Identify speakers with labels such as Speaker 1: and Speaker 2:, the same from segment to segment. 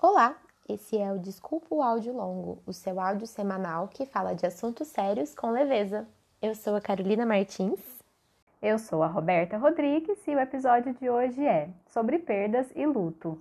Speaker 1: Olá, esse é o Desculpa o Áudio Longo, o seu áudio semanal que fala de assuntos sérios com leveza. Eu sou a Carolina Martins.
Speaker 2: Eu sou a Roberta Rodrigues e o episódio de hoje é sobre perdas e luto.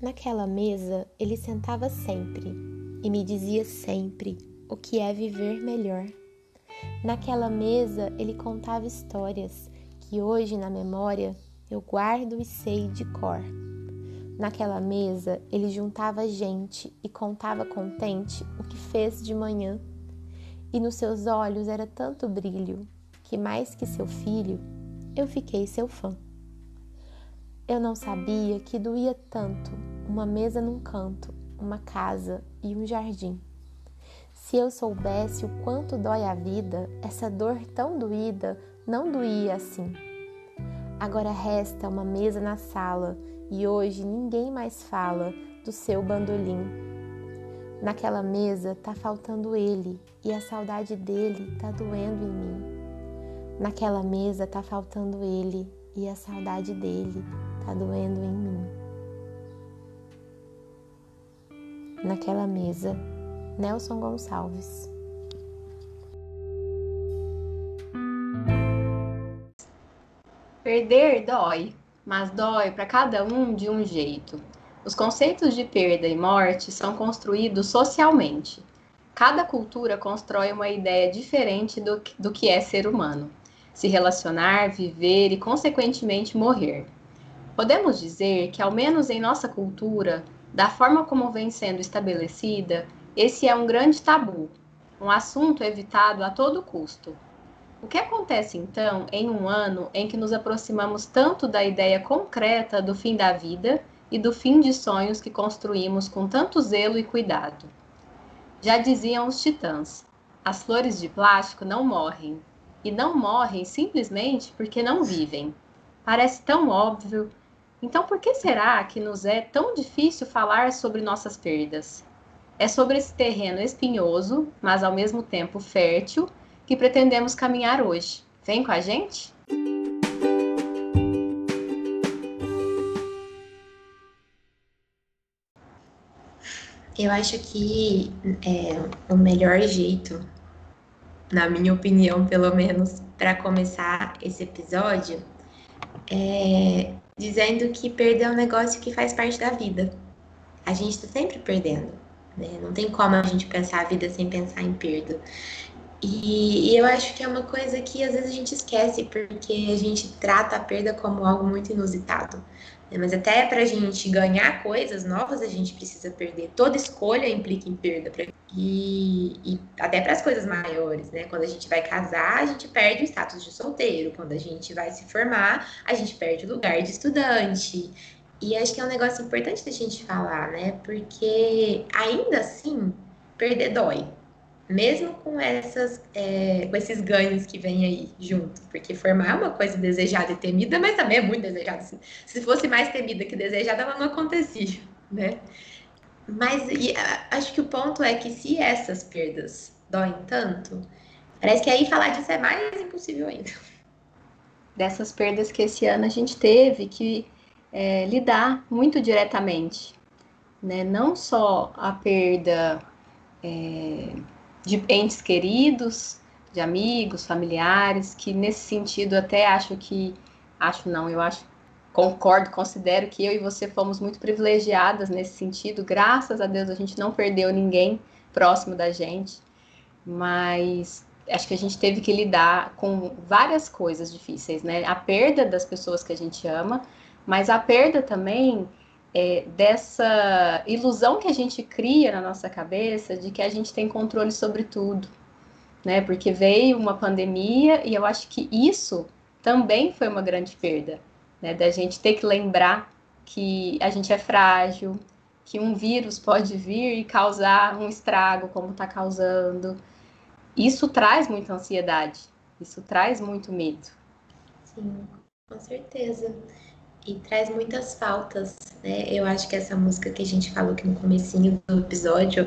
Speaker 1: Naquela mesa ele sentava sempre e me dizia sempre o que é viver melhor. Naquela mesa ele contava histórias que hoje na memória eu guardo e sei de cor. Naquela mesa ele juntava gente e contava contente o que fez de manhã. E nos seus olhos era tanto brilho que mais que seu filho, eu fiquei seu fã. Eu não sabia que doía tanto uma mesa num canto uma casa e um jardim. Se eu soubesse o quanto dói a vida, essa dor tão doída não doía assim. Agora resta uma mesa na sala e hoje ninguém mais fala do seu bandolim. Naquela mesa tá faltando ele e a saudade dele tá doendo em mim. Naquela mesa tá faltando ele e a saudade dele tá doendo em mim. Naquela mesa, Nelson Gonçalves.
Speaker 3: Perder dói, mas dói para cada um de um jeito. Os conceitos de perda e morte são construídos socialmente. Cada cultura constrói uma ideia diferente do, do que é ser humano, se relacionar, viver e, consequentemente, morrer. Podemos dizer que, ao menos em nossa cultura, da forma como vem sendo estabelecida, esse é um grande tabu, um assunto evitado a todo custo. O que acontece então em um ano em que nos aproximamos tanto da ideia concreta do fim da vida e do fim de sonhos que construímos com tanto zelo e cuidado? Já diziam os titãs: as flores de plástico não morrem, e não morrem simplesmente porque não vivem. Parece tão óbvio, então, por que será que nos é tão difícil falar sobre nossas perdas? É sobre esse terreno espinhoso, mas ao mesmo tempo fértil, que pretendemos caminhar hoje. Vem com a gente?
Speaker 4: Eu acho que é, o melhor jeito, na minha opinião, pelo menos, para começar esse episódio, é dizendo que perder é um negócio que faz parte da vida. A gente está sempre perdendo. Né? Não tem como a gente pensar a vida sem pensar em perda. E, e, eu acho que é uma coisa que às vezes a gente esquece, porque a gente trata a perda como algo muito inusitado. Né? Mas até para a gente ganhar coisas novas, a gente precisa perder. Toda escolha implica em perda. Pra... E, e até para as coisas maiores, né? Quando a gente vai casar, a gente perde o status de solteiro. Quando a gente vai se formar, a gente perde o lugar de estudante. E acho que é um negócio importante da gente falar, né? Porque ainda assim, perder dói mesmo com essas é, com esses ganhos que vêm aí junto, porque formar é uma coisa desejada e temida, mas também é muito desejada. Se fosse mais temida que desejada, ela não acontecia, né? Mas e, acho que o ponto é que se essas perdas doem tanto, parece que aí falar disso é mais impossível ainda.
Speaker 3: Dessas perdas que esse ano a gente teve que é, lidar muito diretamente, né? Não só a perda é, de entes queridos, de amigos, familiares, que nesse sentido até acho que, acho não, eu acho, concordo, considero que eu e você fomos muito privilegiadas nesse sentido, graças a Deus a gente não perdeu ninguém próximo da gente, mas acho que a gente teve que lidar com várias coisas difíceis, né? A perda das pessoas que a gente ama, mas a perda também é, dessa ilusão que a gente cria na nossa cabeça de que a gente tem controle sobre tudo, né? Porque veio uma pandemia e eu acho que isso também foi uma grande perda, né? Da gente ter que lembrar que a gente é frágil, que um vírus pode vir e causar um estrago como está causando. Isso traz muita ansiedade, isso traz muito medo.
Speaker 4: Sim, com certeza e traz muitas faltas, né? Eu acho que essa música que a gente falou aqui no comecinho do episódio,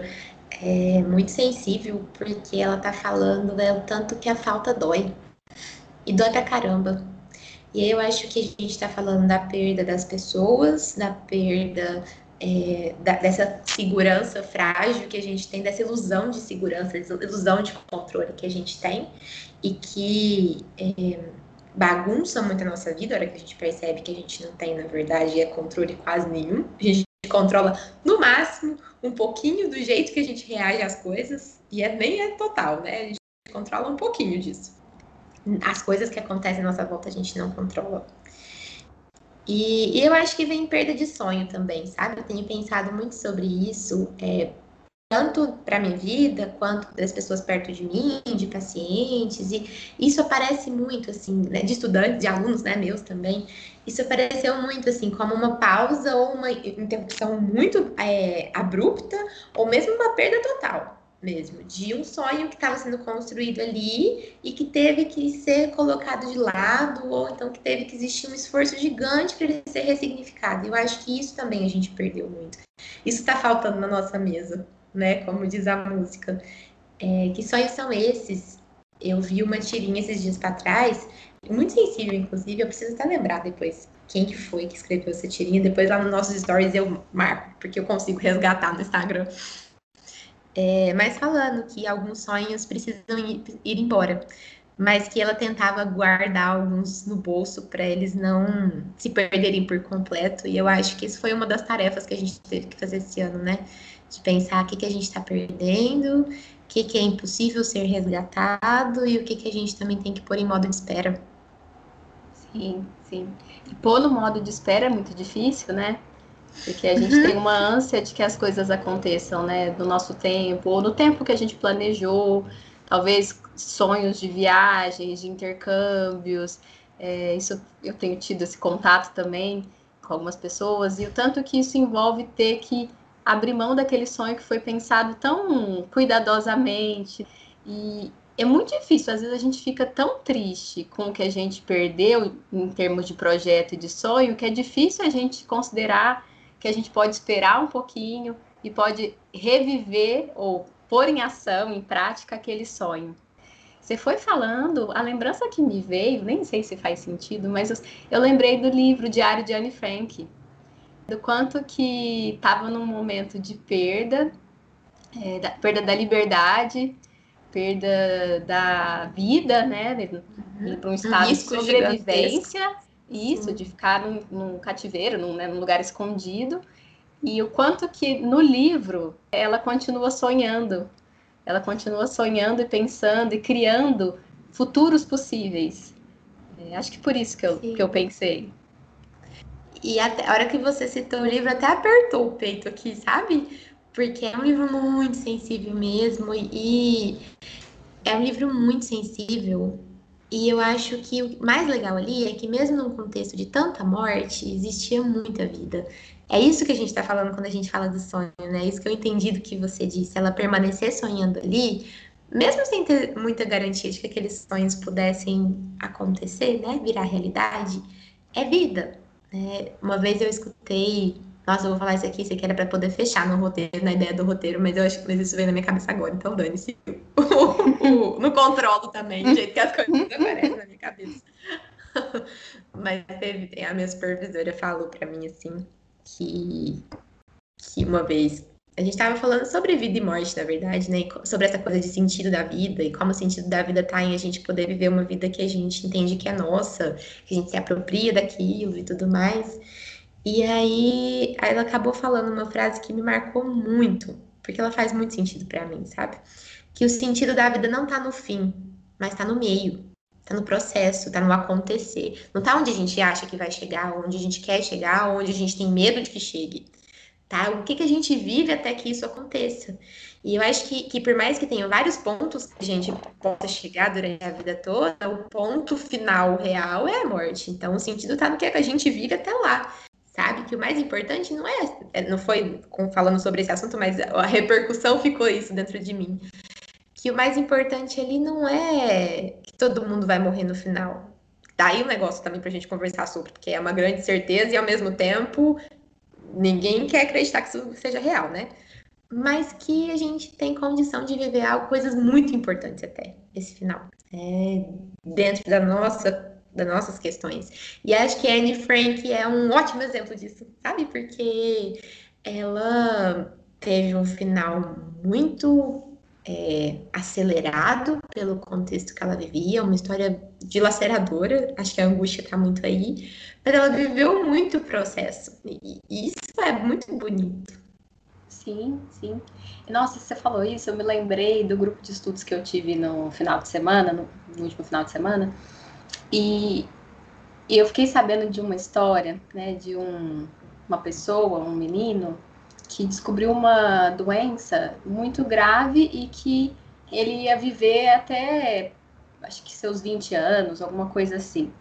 Speaker 4: é muito sensível porque ela tá falando é, o tanto que a falta dói. E dói pra caramba. E aí eu acho que a gente está falando da perda das pessoas, da perda é, da, dessa segurança frágil que a gente tem, dessa ilusão de segurança, ilusão de controle que a gente tem e que é, bagunça muito a nossa vida, a hora que a gente percebe que a gente não tem, na verdade, é controle quase nenhum. A gente controla, no máximo, um pouquinho do jeito que a gente reage às coisas, e é, nem é total, né? A gente controla um pouquinho disso. As coisas que acontecem à nossa volta a gente não controla. E, e eu acho que vem perda de sonho também, sabe? Eu tenho pensado muito sobre isso, é, tanto para minha vida quanto das pessoas perto de mim, de pacientes, e isso aparece muito assim, né, de estudantes, de alunos, né, meus também. Isso apareceu muito assim, como uma pausa ou uma interrupção muito é, abrupta, ou mesmo uma perda total mesmo, de um sonho que estava sendo construído ali e que teve que ser colocado de lado, ou então que teve que existir um esforço gigante para ele ser ressignificado. Eu acho que isso também a gente perdeu muito. Isso está faltando na nossa mesa, né? Como diz a música. É, que sonhos são esses? Eu vi uma tirinha esses dias para trás, muito sensível, inclusive, eu preciso até lembrar depois quem que foi que escreveu essa tirinha. Depois lá nos nossos stories eu marco, porque eu consigo resgatar no Instagram. É, mas falando que alguns sonhos precisam ir, ir embora, mas que ela tentava guardar alguns no bolso para eles não se perderem por completo. E eu acho que isso foi uma das tarefas que a gente teve que fazer esse ano, né? De pensar o que, que a gente está perdendo, o que, que é impossível ser resgatado e o que, que a gente também tem que pôr em modo de espera.
Speaker 3: Sim, sim. E pôr no modo de espera é muito difícil, né? Porque a gente uhum. tem uma ânsia de que as coisas aconteçam, né? No nosso tempo, ou no tempo que a gente planejou, talvez sonhos de viagens, de intercâmbios. É, isso eu tenho tido esse contato também com algumas pessoas, e o tanto que isso envolve ter que abrir mão daquele sonho que foi pensado tão cuidadosamente. E é muito difícil, às vezes a gente fica tão triste com o que a gente perdeu em termos de projeto e de sonho, que é difícil a gente considerar que a gente pode esperar um pouquinho e pode reviver ou pôr em ação, em prática, aquele sonho. Você foi falando, a lembrança que me veio, nem sei se faz sentido, mas eu lembrei do livro Diário de Anne Frank, do quanto que estava num momento de perda, é, da, perda da liberdade, perda da vida, né, uhum. para um estado um de sobrevivência, isso, Sim. de ficar num, num cativeiro, num, né, num lugar escondido. E o quanto que no livro ela continua sonhando. Ela continua sonhando e pensando e criando futuros possíveis. É, acho que por isso que eu, que eu pensei.
Speaker 4: E até, a hora que você citou o livro, até apertou o peito aqui, sabe? Porque é um livro muito sensível mesmo. E é um livro muito sensível e eu acho que o mais legal ali é que, mesmo num contexto de tanta morte, existia muita vida. É isso que a gente está falando quando a gente fala do sonho, né? Isso que eu entendi do que você disse. Ela permanecer sonhando ali, mesmo sem ter muita garantia de que aqueles sonhos pudessem acontecer, né? Virar realidade, é vida. Né? Uma vez eu escutei nossa, eu vou falar isso aqui, isso aqui era pra poder fechar no roteiro, na ideia do roteiro, mas eu acho que isso veio na minha cabeça agora, então dane-se. no controlo também, do jeito que as coisas aparecem na minha cabeça. mas teve, a minha supervisora falou pra mim assim, que, que uma vez a gente estava falando sobre vida e morte, na verdade, né? Sobre essa coisa de sentido da vida e como o sentido da vida está em a gente poder viver uma vida que a gente entende que é nossa, que a gente se apropria daquilo e tudo mais. E aí, ela acabou falando uma frase que me marcou muito, porque ela faz muito sentido para mim, sabe? Que o sentido da vida não tá no fim, mas tá no meio, tá no processo, tá no acontecer. Não tá onde a gente acha que vai chegar, onde a gente quer chegar, onde a gente tem medo de que chegue. Tá? O que, que a gente vive até que isso aconteça. E eu acho que, que por mais que tenha vários pontos que a gente possa chegar durante a vida toda, o ponto final real é a morte. Então, o sentido tá no que a gente vive até lá sabe? Que o mais importante não é, é, não foi falando sobre esse assunto, mas a repercussão ficou isso dentro de mim. Que o mais importante ali não é que todo mundo vai morrer no final. Daí o um negócio também pra gente conversar sobre, porque é uma grande certeza e ao mesmo tempo ninguém quer acreditar que isso seja real, né? mas que a gente tem condição de viver algo, coisas muito importantes até esse final, é, dentro da nossa das nossas questões. E acho que Anne Frank é um ótimo exemplo disso, sabe? Porque ela teve um final muito é, acelerado pelo contexto que ela vivia, uma história dilaceradora, acho que a angústia está muito aí, mas ela viveu muito o processo, e isso é muito bonito.
Speaker 3: Sim, sim. Nossa, você falou isso, eu me lembrei do grupo de estudos que eu tive no final de semana, no, no último final de semana, e, e, eu fiquei sabendo de uma história, né, de um, uma pessoa, um menino, que descobriu uma doença muito grave e que ele ia viver até, acho que seus 20 anos, alguma coisa assim.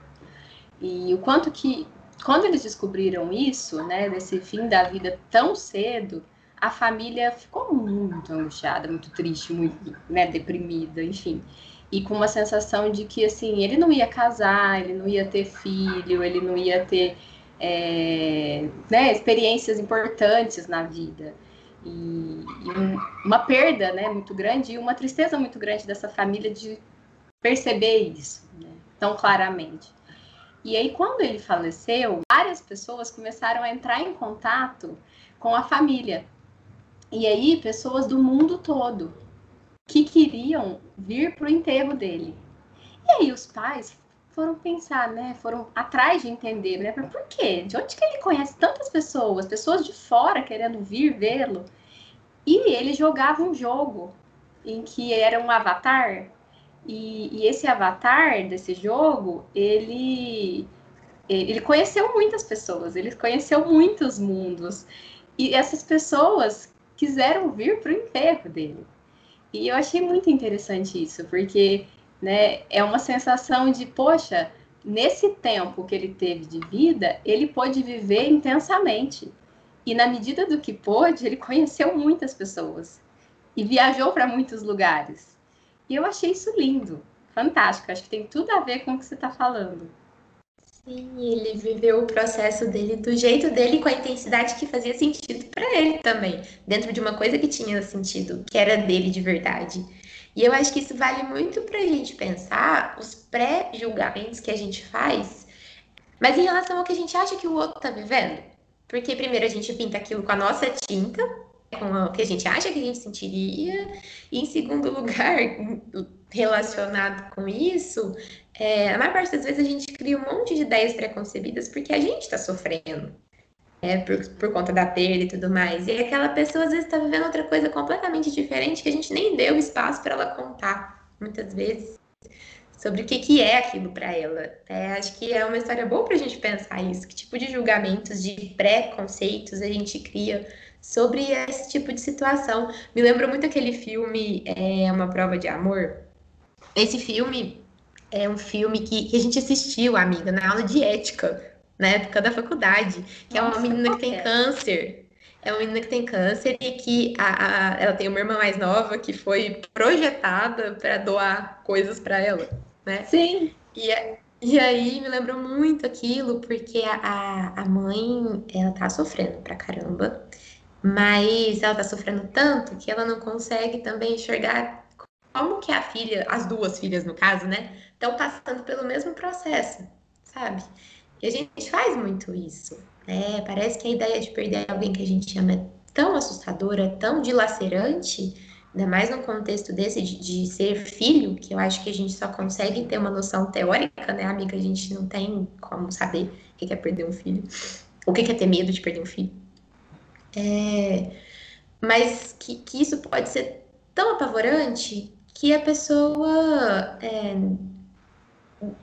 Speaker 3: E o quanto que, quando eles descobriram isso, né, desse fim da vida tão cedo, a família ficou muito angustiada, muito triste, muito né, deprimida, enfim. E com uma sensação de que, assim, ele não ia casar, ele não ia ter filho, ele não ia ter é, né, experiências importantes na vida. E, e um, uma perda né, muito grande e uma tristeza muito grande dessa família de perceber isso né, tão claramente. E aí, quando ele faleceu, várias pessoas começaram a entrar em contato com a família e aí, pessoas do mundo todo que queriam vir para o enterro dele. E aí, os pais foram pensar, né? Foram atrás de entender, né? Por quê? De onde que ele conhece tantas pessoas, pessoas de fora querendo vir vê-lo? E ele jogava um jogo em que era um avatar, e, e esse avatar desse jogo, ele ele conheceu muitas pessoas, ele conheceu muitos mundos. E essas pessoas quiseram vir para o enterro dele. E eu achei muito interessante isso, porque né, é uma sensação de, poxa, nesse tempo que ele teve de vida, ele pôde viver intensamente. E na medida do que pôde, ele conheceu muitas pessoas e viajou para muitos lugares. E eu achei isso lindo, fantástico. Acho que tem tudo a ver com o que você está falando.
Speaker 4: Sim, ele viveu o processo dele do jeito dele, com a intensidade que fazia sentido para ele também, dentro de uma coisa que tinha sentido, que era dele de verdade. E eu acho que isso vale muito para a gente pensar os pré-julgamentos que a gente faz, mas em relação ao que a gente acha que o outro está vivendo. Porque primeiro a gente pinta aquilo com a nossa tinta, com o que a gente acha que a gente sentiria, e em segundo lugar, relacionado com isso, é, a maior parte das vezes a gente cria um monte de ideias preconcebidas porque a gente está sofrendo. É, por, por conta da perda e tudo mais. E aquela pessoa às vezes está vivendo outra coisa completamente diferente que a gente nem deu espaço para ela contar, muitas vezes, sobre o que, que é aquilo para ela. É, acho que é uma história boa para a gente pensar isso. Que tipo de julgamentos, de preconceitos a gente cria sobre esse tipo de situação. Me lembra muito aquele filme é, Uma Prova de Amor. Esse filme é um filme que, que a gente assistiu, amiga, na aula de ética, na época da faculdade, que Nossa, é uma menina que tem é? câncer. É uma menina que tem câncer e que a, a, ela tem uma irmã mais nova que foi projetada para doar coisas para ela, né?
Speaker 3: Sim.
Speaker 4: E, e aí me lembrou muito aquilo, porque a, a mãe, ela tá sofrendo pra caramba, mas ela tá sofrendo tanto que ela não consegue também enxergar como que a filha, as duas filhas no caso, né, estão passando pelo mesmo processo, sabe? E a gente faz muito isso. Né? Parece que a ideia de perder alguém que a gente ama é tão assustadora, tão dilacerante, ainda mais no contexto desse de, de, ser filho, que eu acho que a gente só consegue ter uma noção teórica, né, amiga? A gente não tem como saber o que é perder um filho, o que é ter medo de perder um filho. É, mas que, que isso pode ser tão apavorante que a pessoa é,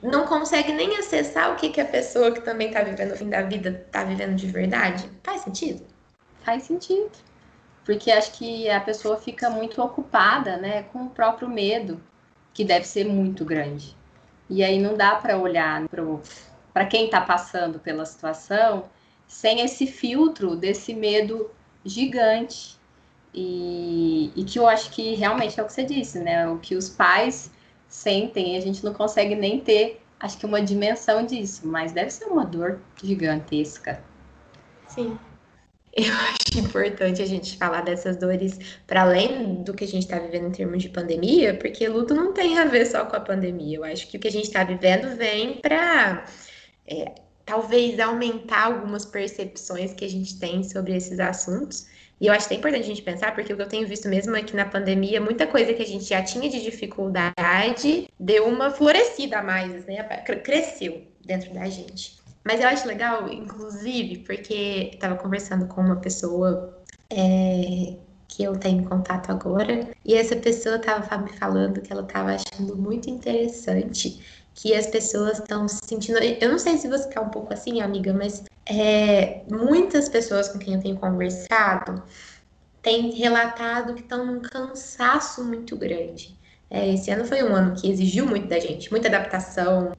Speaker 4: não consegue nem acessar o que, que a pessoa que também está vivendo o fim da vida está vivendo de verdade. Faz sentido?
Speaker 3: Faz sentido. Porque acho que a pessoa fica muito ocupada né, com o próprio medo, que deve ser muito grande. E aí não dá para olhar para quem está passando pela situação sem esse filtro desse medo gigante. E, e que eu acho que realmente é o que você disse, né? O que os pais sentem e a gente não consegue nem ter, acho que uma dimensão disso, mas deve ser uma dor gigantesca.
Speaker 1: Sim.
Speaker 4: eu acho importante a gente falar dessas dores para além do que a gente está vivendo em termos de pandemia, porque luto não tem a ver só com a pandemia. Eu acho que o que a gente está vivendo vem para é, talvez aumentar algumas percepções que a gente tem sobre esses assuntos. E eu acho que é importante a gente pensar, porque o que eu tenho visto mesmo aqui na pandemia, muita coisa que a gente já tinha de dificuldade deu uma florescida a mais, né? Cresceu dentro da gente. Mas eu acho legal, inclusive, porque estava conversando com uma pessoa é, que eu tenho contato agora, e essa pessoa estava me falando que ela estava achando muito interessante que as pessoas estão se sentindo. Eu não sei se você tá um pouco assim, amiga, mas é, muitas pessoas com quem eu tenho conversado têm relatado que estão num cansaço muito grande. É, esse ano foi um ano que exigiu muito da gente, muita adaptação,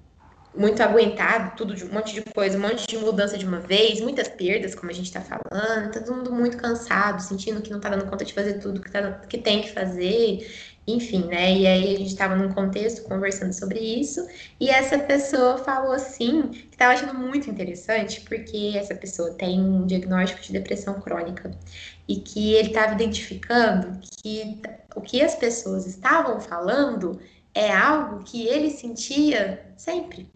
Speaker 4: muito aguentado, tudo de um monte de coisa, um monte de mudança de uma vez, muitas perdas, como a gente está falando, tá todo mundo muito cansado, sentindo que não tá dando conta de fazer tudo que, tá, que tem que fazer enfim, né? E aí a gente estava num contexto conversando sobre isso, e essa pessoa falou assim, que estava achando muito interessante, porque essa pessoa tem um diagnóstico de depressão crônica, e que ele estava identificando que o que as pessoas estavam falando é algo que ele sentia sempre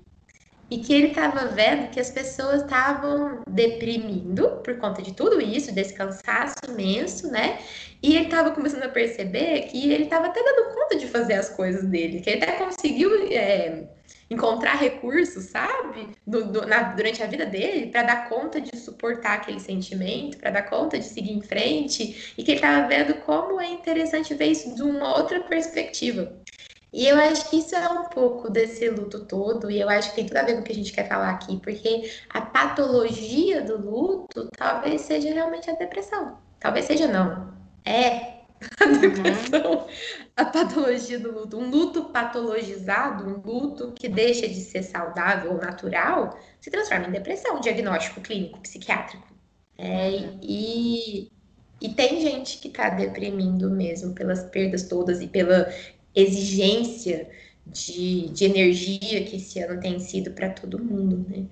Speaker 4: e que ele estava vendo que as pessoas estavam deprimindo por conta de tudo isso, desse cansaço imenso, né? E ele estava começando a perceber que ele estava até dando conta de fazer as coisas dele, que ele até conseguiu é, encontrar recursos, sabe? Do, do, na, durante a vida dele, para dar conta de suportar aquele sentimento, para dar conta de seguir em frente, e que ele estava vendo como é interessante ver isso de uma outra perspectiva. E eu acho que isso é um pouco desse luto todo, e eu acho que tem tudo a ver com o que a gente quer falar aqui, porque a patologia do luto talvez seja realmente a depressão. Talvez seja não. É a uhum. depressão, uhum. a patologia do luto. Um luto patologizado, um luto que deixa de ser saudável ou natural, se transforma em depressão, diagnóstico clínico, psiquiátrico. É, e, e tem gente que está deprimindo mesmo pelas perdas todas e pela exigência de, de energia que esse ano tem sido para todo mundo, né?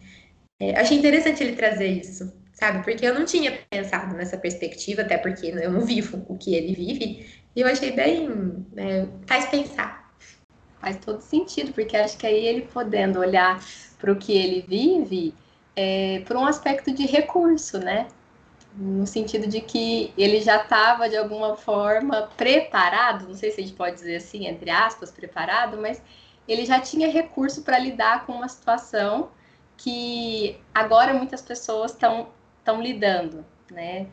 Speaker 4: É, achei interessante ele trazer isso, sabe? Porque eu não tinha pensado nessa perspectiva, até porque eu não vivo o que ele vive, e eu achei bem. Né, faz pensar.
Speaker 3: Faz todo sentido, porque acho que aí ele podendo olhar para o que ele vive, é, por um aspecto de recurso, né? No sentido de que ele já estava de alguma forma preparado, não sei se a gente pode dizer assim, entre aspas, preparado, mas ele já tinha recurso para lidar com uma situação que agora muitas pessoas estão lidando, né?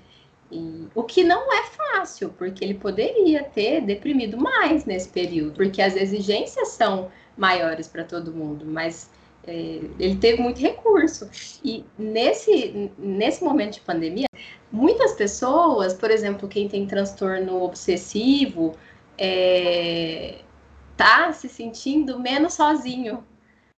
Speaker 3: E, o que não é fácil, porque ele poderia ter deprimido mais nesse período, porque as exigências são maiores para todo mundo, mas ele teve muito recurso. E nesse, nesse momento de pandemia, muitas pessoas, por exemplo, quem tem transtorno obsessivo, é, tá se sentindo menos sozinho,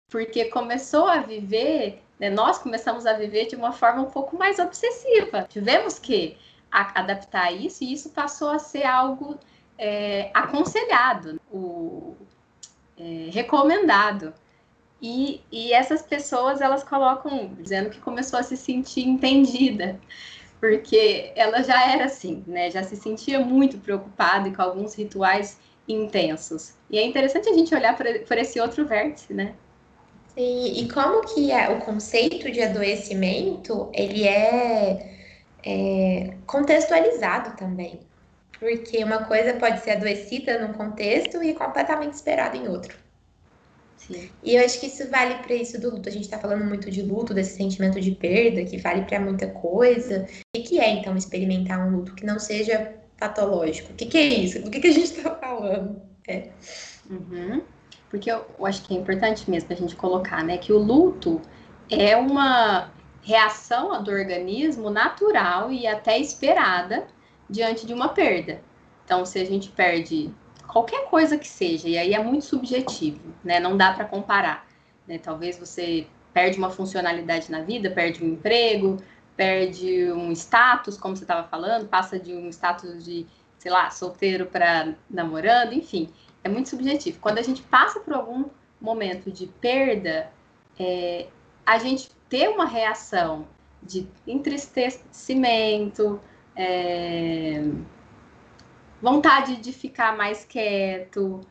Speaker 3: porque começou a viver, né, nós começamos a viver de uma forma um pouco mais obsessiva. Tivemos que adaptar isso e isso passou a ser algo é, aconselhado, o, é, recomendado. E, e essas pessoas elas colocam dizendo que começou a se sentir entendida porque ela já era assim, né? Já se sentia muito preocupada e com alguns rituais intensos. E é interessante a gente olhar por, esse outro vértice, né?
Speaker 4: Sim, e como que é, o conceito de adoecimento, ele é, é contextualizado também. Porque uma coisa pode ser adoecida num contexto e completamente esperada em outro. Sim. E eu acho que isso vale para isso do luto. A gente está falando muito de luto, desse sentimento de perda, que vale para muita coisa. O que é, então, experimentar um luto que não seja patológico? O que, que é isso? Do que, que a gente está falando? É.
Speaker 3: Uhum. Porque eu, eu acho que é importante mesmo a gente colocar, né, que o luto é uma reação do organismo natural e até esperada diante de uma perda. Então, se a gente perde qualquer coisa que seja, e aí é muito subjetivo, né? Não dá para comparar. Né? Talvez você perde uma funcionalidade na vida, perde um emprego, perde um status, como você estava falando, passa de um status de, sei lá, solteiro para namorando, enfim, é muito subjetivo. Quando a gente passa por algum momento de perda, é, a gente ter uma reação de entristecimento, é, vontade de ficar mais quieto,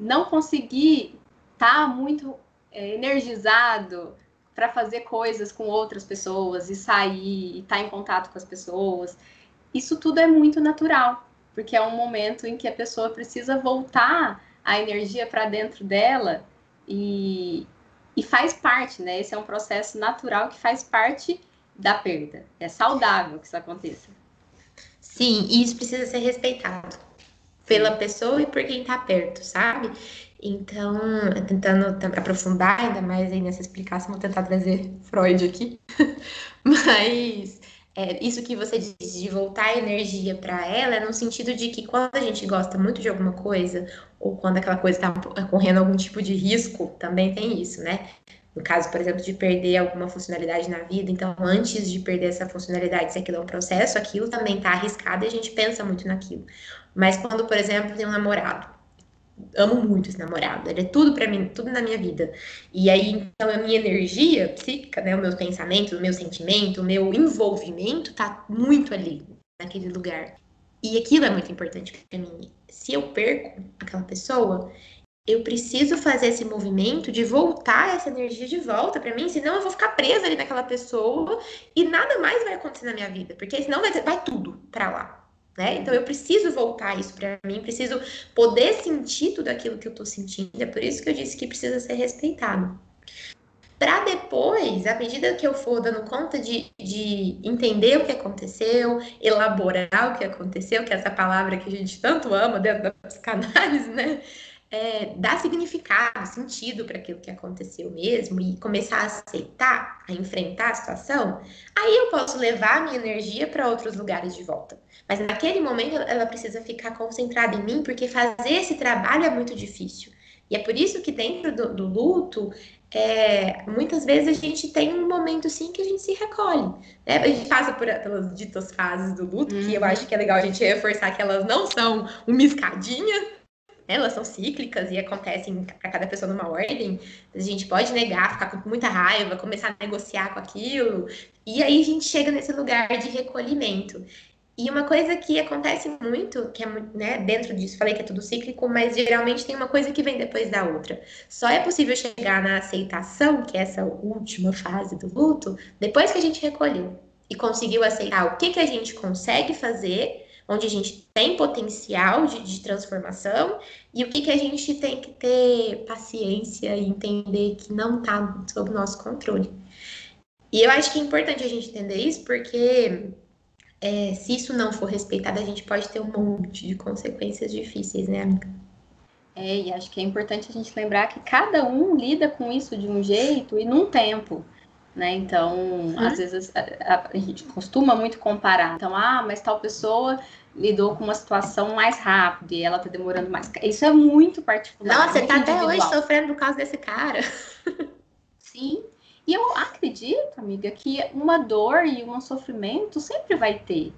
Speaker 3: não conseguir estar tá muito é, energizado para fazer coisas com outras pessoas e sair e estar tá em contato com as pessoas. Isso tudo é muito natural, porque é um momento em que a pessoa precisa voltar a energia para dentro dela e, e faz parte, né? Esse é um processo natural que faz parte da perda. É saudável que isso aconteça.
Speaker 4: Sim, e isso precisa ser respeitado pela pessoa e por quem está perto, sabe? Então, tentando aprofundar ainda mais aí nessa explicação, vou tentar trazer Freud aqui. Mas é, isso que você disse de voltar a energia para ela é no sentido de que quando a gente gosta muito de alguma coisa, ou quando aquela coisa está correndo algum tipo de risco, também tem isso, né? No caso, por exemplo, de perder alguma funcionalidade na vida, então antes de perder essa funcionalidade, se aquilo é um processo, aquilo também está arriscado e a gente pensa muito naquilo. Mas quando, por exemplo, tem um namorado, amo muito esse namorado, ele é tudo para mim, tudo na minha vida. E aí, então, a minha energia psíquica, né, o meu pensamento, o meu sentimento, o meu envolvimento tá muito ali, naquele lugar. E aquilo é muito importante para mim. Se eu perco aquela pessoa, eu preciso fazer esse movimento de voltar essa energia de volta para mim, senão eu vou ficar presa ali naquela pessoa e nada mais vai acontecer na minha vida, porque senão vai, vai tudo para lá. Né? Então eu preciso voltar isso para mim, preciso poder sentir tudo aquilo que eu estou sentindo. É por isso que eu disse que precisa ser respeitado. Para depois, à medida que eu for dando conta de, de entender o que aconteceu, elaborar o que aconteceu, que é essa palavra que a gente tanto ama dentro da psicanálise, né? É, dar significado, sentido para aquilo que aconteceu mesmo e começar a aceitar, a enfrentar a situação, aí eu posso levar a minha energia para outros lugares de volta. Mas naquele momento ela precisa ficar concentrada em mim, porque fazer esse trabalho é muito difícil. E é por isso que dentro do, do luto, é, muitas vezes a gente tem um momento sim que a gente se recolhe. Né? A gente passa por, pelas ditas fases do luto, uhum. que eu uhum. acho que é legal a gente reforçar que elas não são uma escadinha, elas são cíclicas e acontecem para cada pessoa numa ordem. A gente pode negar, ficar com muita raiva, começar a negociar com aquilo, e aí a gente chega nesse lugar de recolhimento. E uma coisa que acontece muito, que é né, dentro disso, falei que é tudo cíclico, mas geralmente tem uma coisa que vem depois da outra. Só é possível chegar na aceitação, que é essa última fase do luto, depois que a gente recolheu e conseguiu aceitar o que, que a gente consegue fazer onde a gente tem potencial de, de transformação e o que, que a gente tem que ter paciência e entender que não está sob nosso controle. E eu acho que é importante a gente entender isso porque é, se isso não for respeitado, a gente pode ter um monte de consequências difíceis, né, amiga?
Speaker 3: É, e acho que é importante a gente lembrar que cada um lida com isso de um jeito e num tempo. Né? Então, uhum. às vezes a, a, gente costuma muito comparar. Então, ah, mas tal pessoa lidou com uma situação mais rápido e ela tá demorando mais. Isso é muito particular.
Speaker 4: Nossa, você tá até hoje sofrendo por causa desse cara.
Speaker 3: Sim. E eu acredito, amiga, que uma dor e um sofrimento sempre vai ter.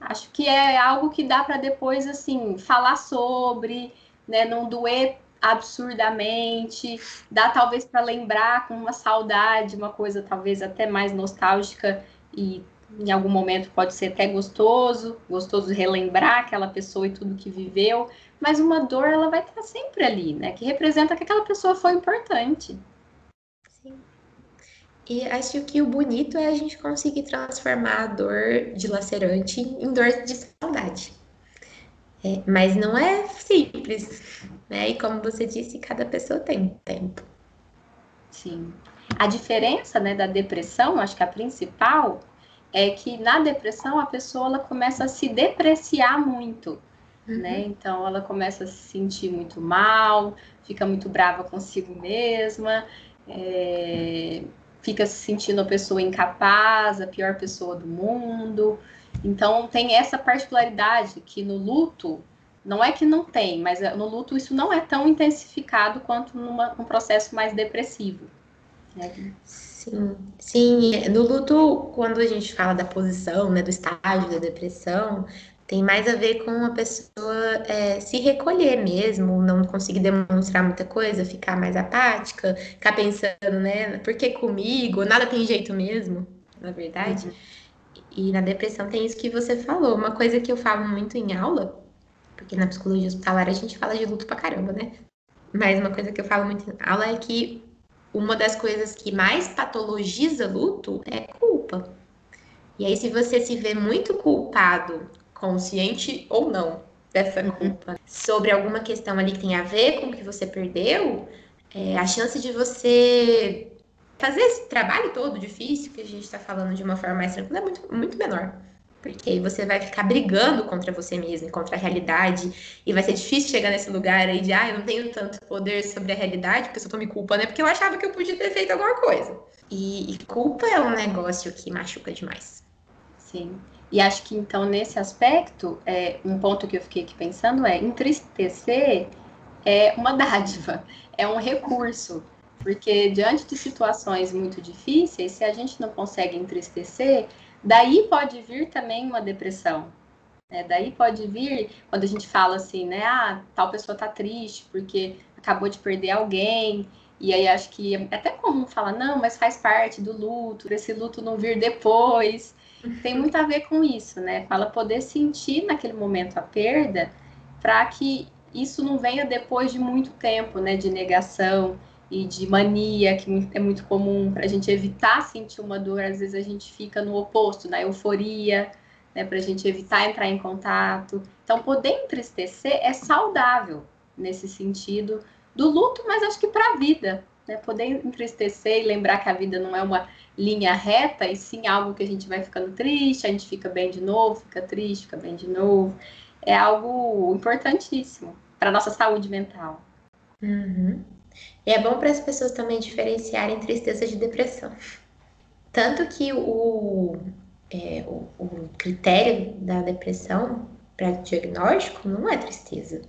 Speaker 3: Acho que é algo que dá para depois, assim, falar sobre, né? Não doer absurdamente, dá talvez para lembrar com uma saudade, uma coisa talvez até mais nostálgica e em algum momento pode ser até gostoso, gostoso relembrar aquela pessoa e tudo que viveu, mas uma dor ela vai estar sempre ali, né? Que representa que aquela pessoa foi importante.
Speaker 4: Sim. E acho que o bonito é a gente conseguir transformar a dor dilacerante em dor de saudade. É, mas não é simples, né? E como você disse, cada pessoa tem um tempo.
Speaker 3: Sim. A diferença né, da depressão, acho que a principal, é que na depressão a pessoa ela começa a se depreciar muito. Uhum. Né? Então ela começa a se sentir muito mal, fica muito brava consigo mesma, é, fica se sentindo a pessoa incapaz, a pior pessoa do mundo. Então tem essa particularidade que no luto não é que não tem, mas no luto isso não é tão intensificado quanto numa, num processo mais depressivo.
Speaker 4: Né? Sim, sim. No luto, quando a gente fala da posição, né, do estágio da depressão, tem mais a ver com a pessoa é, se recolher mesmo, não conseguir demonstrar muita coisa, ficar mais apática, ficar pensando, né, por que comigo? Nada tem jeito mesmo. na verdade. Uhum. E na depressão tem isso que você falou. Uma coisa que eu falo muito em aula, porque na psicologia hospitalar a gente fala de luto pra caramba, né? Mas uma coisa que eu falo muito em aula é que uma das coisas que mais patologiza luto é culpa. E aí, se você se vê muito culpado, consciente ou não, dessa uhum. culpa, sobre alguma questão ali que tem a ver com o que você perdeu, é, a chance de você fazer esse trabalho todo difícil, que a gente está falando de uma forma mais tranquila, é muito, muito menor. Porque aí você vai ficar brigando contra você mesmo, contra a realidade, e vai ser difícil chegar nesse lugar aí de, ah, eu não tenho tanto poder sobre a realidade, porque eu tô me culpando, é porque eu achava que eu podia ter feito alguma coisa. E, e culpa é um negócio que machuca demais.
Speaker 3: Sim. E acho que então, nesse aspecto, é, um ponto que eu fiquei aqui pensando é entristecer é uma dádiva, é um recurso. Porque diante de situações muito difíceis, se a gente não consegue entristecer, daí pode vir também uma depressão. Né? Daí pode vir, quando a gente fala assim, né? Ah, tal pessoa tá triste porque acabou de perder alguém. E aí acho que é até comum falar, não, mas faz parte do luto, esse luto não vir depois. Tem muito a ver com isso, né? Fala poder sentir naquele momento a perda para que isso não venha depois de muito tempo, né? De negação e de mania, que é muito comum para a gente evitar sentir uma dor, às vezes a gente fica no oposto, na euforia, né, para a gente evitar entrar em contato. Então, poder entristecer é saudável nesse sentido do luto, mas acho que para a vida, né, poder entristecer e lembrar que a vida não é uma linha reta, e sim algo que a gente vai ficando triste, a gente fica bem de novo, fica triste, fica bem de novo, é algo importantíssimo para nossa saúde mental.
Speaker 4: Uhum. E é bom para as pessoas também diferenciarem tristeza de depressão. Tanto que o, é, o, o critério da depressão para diagnóstico não é tristeza.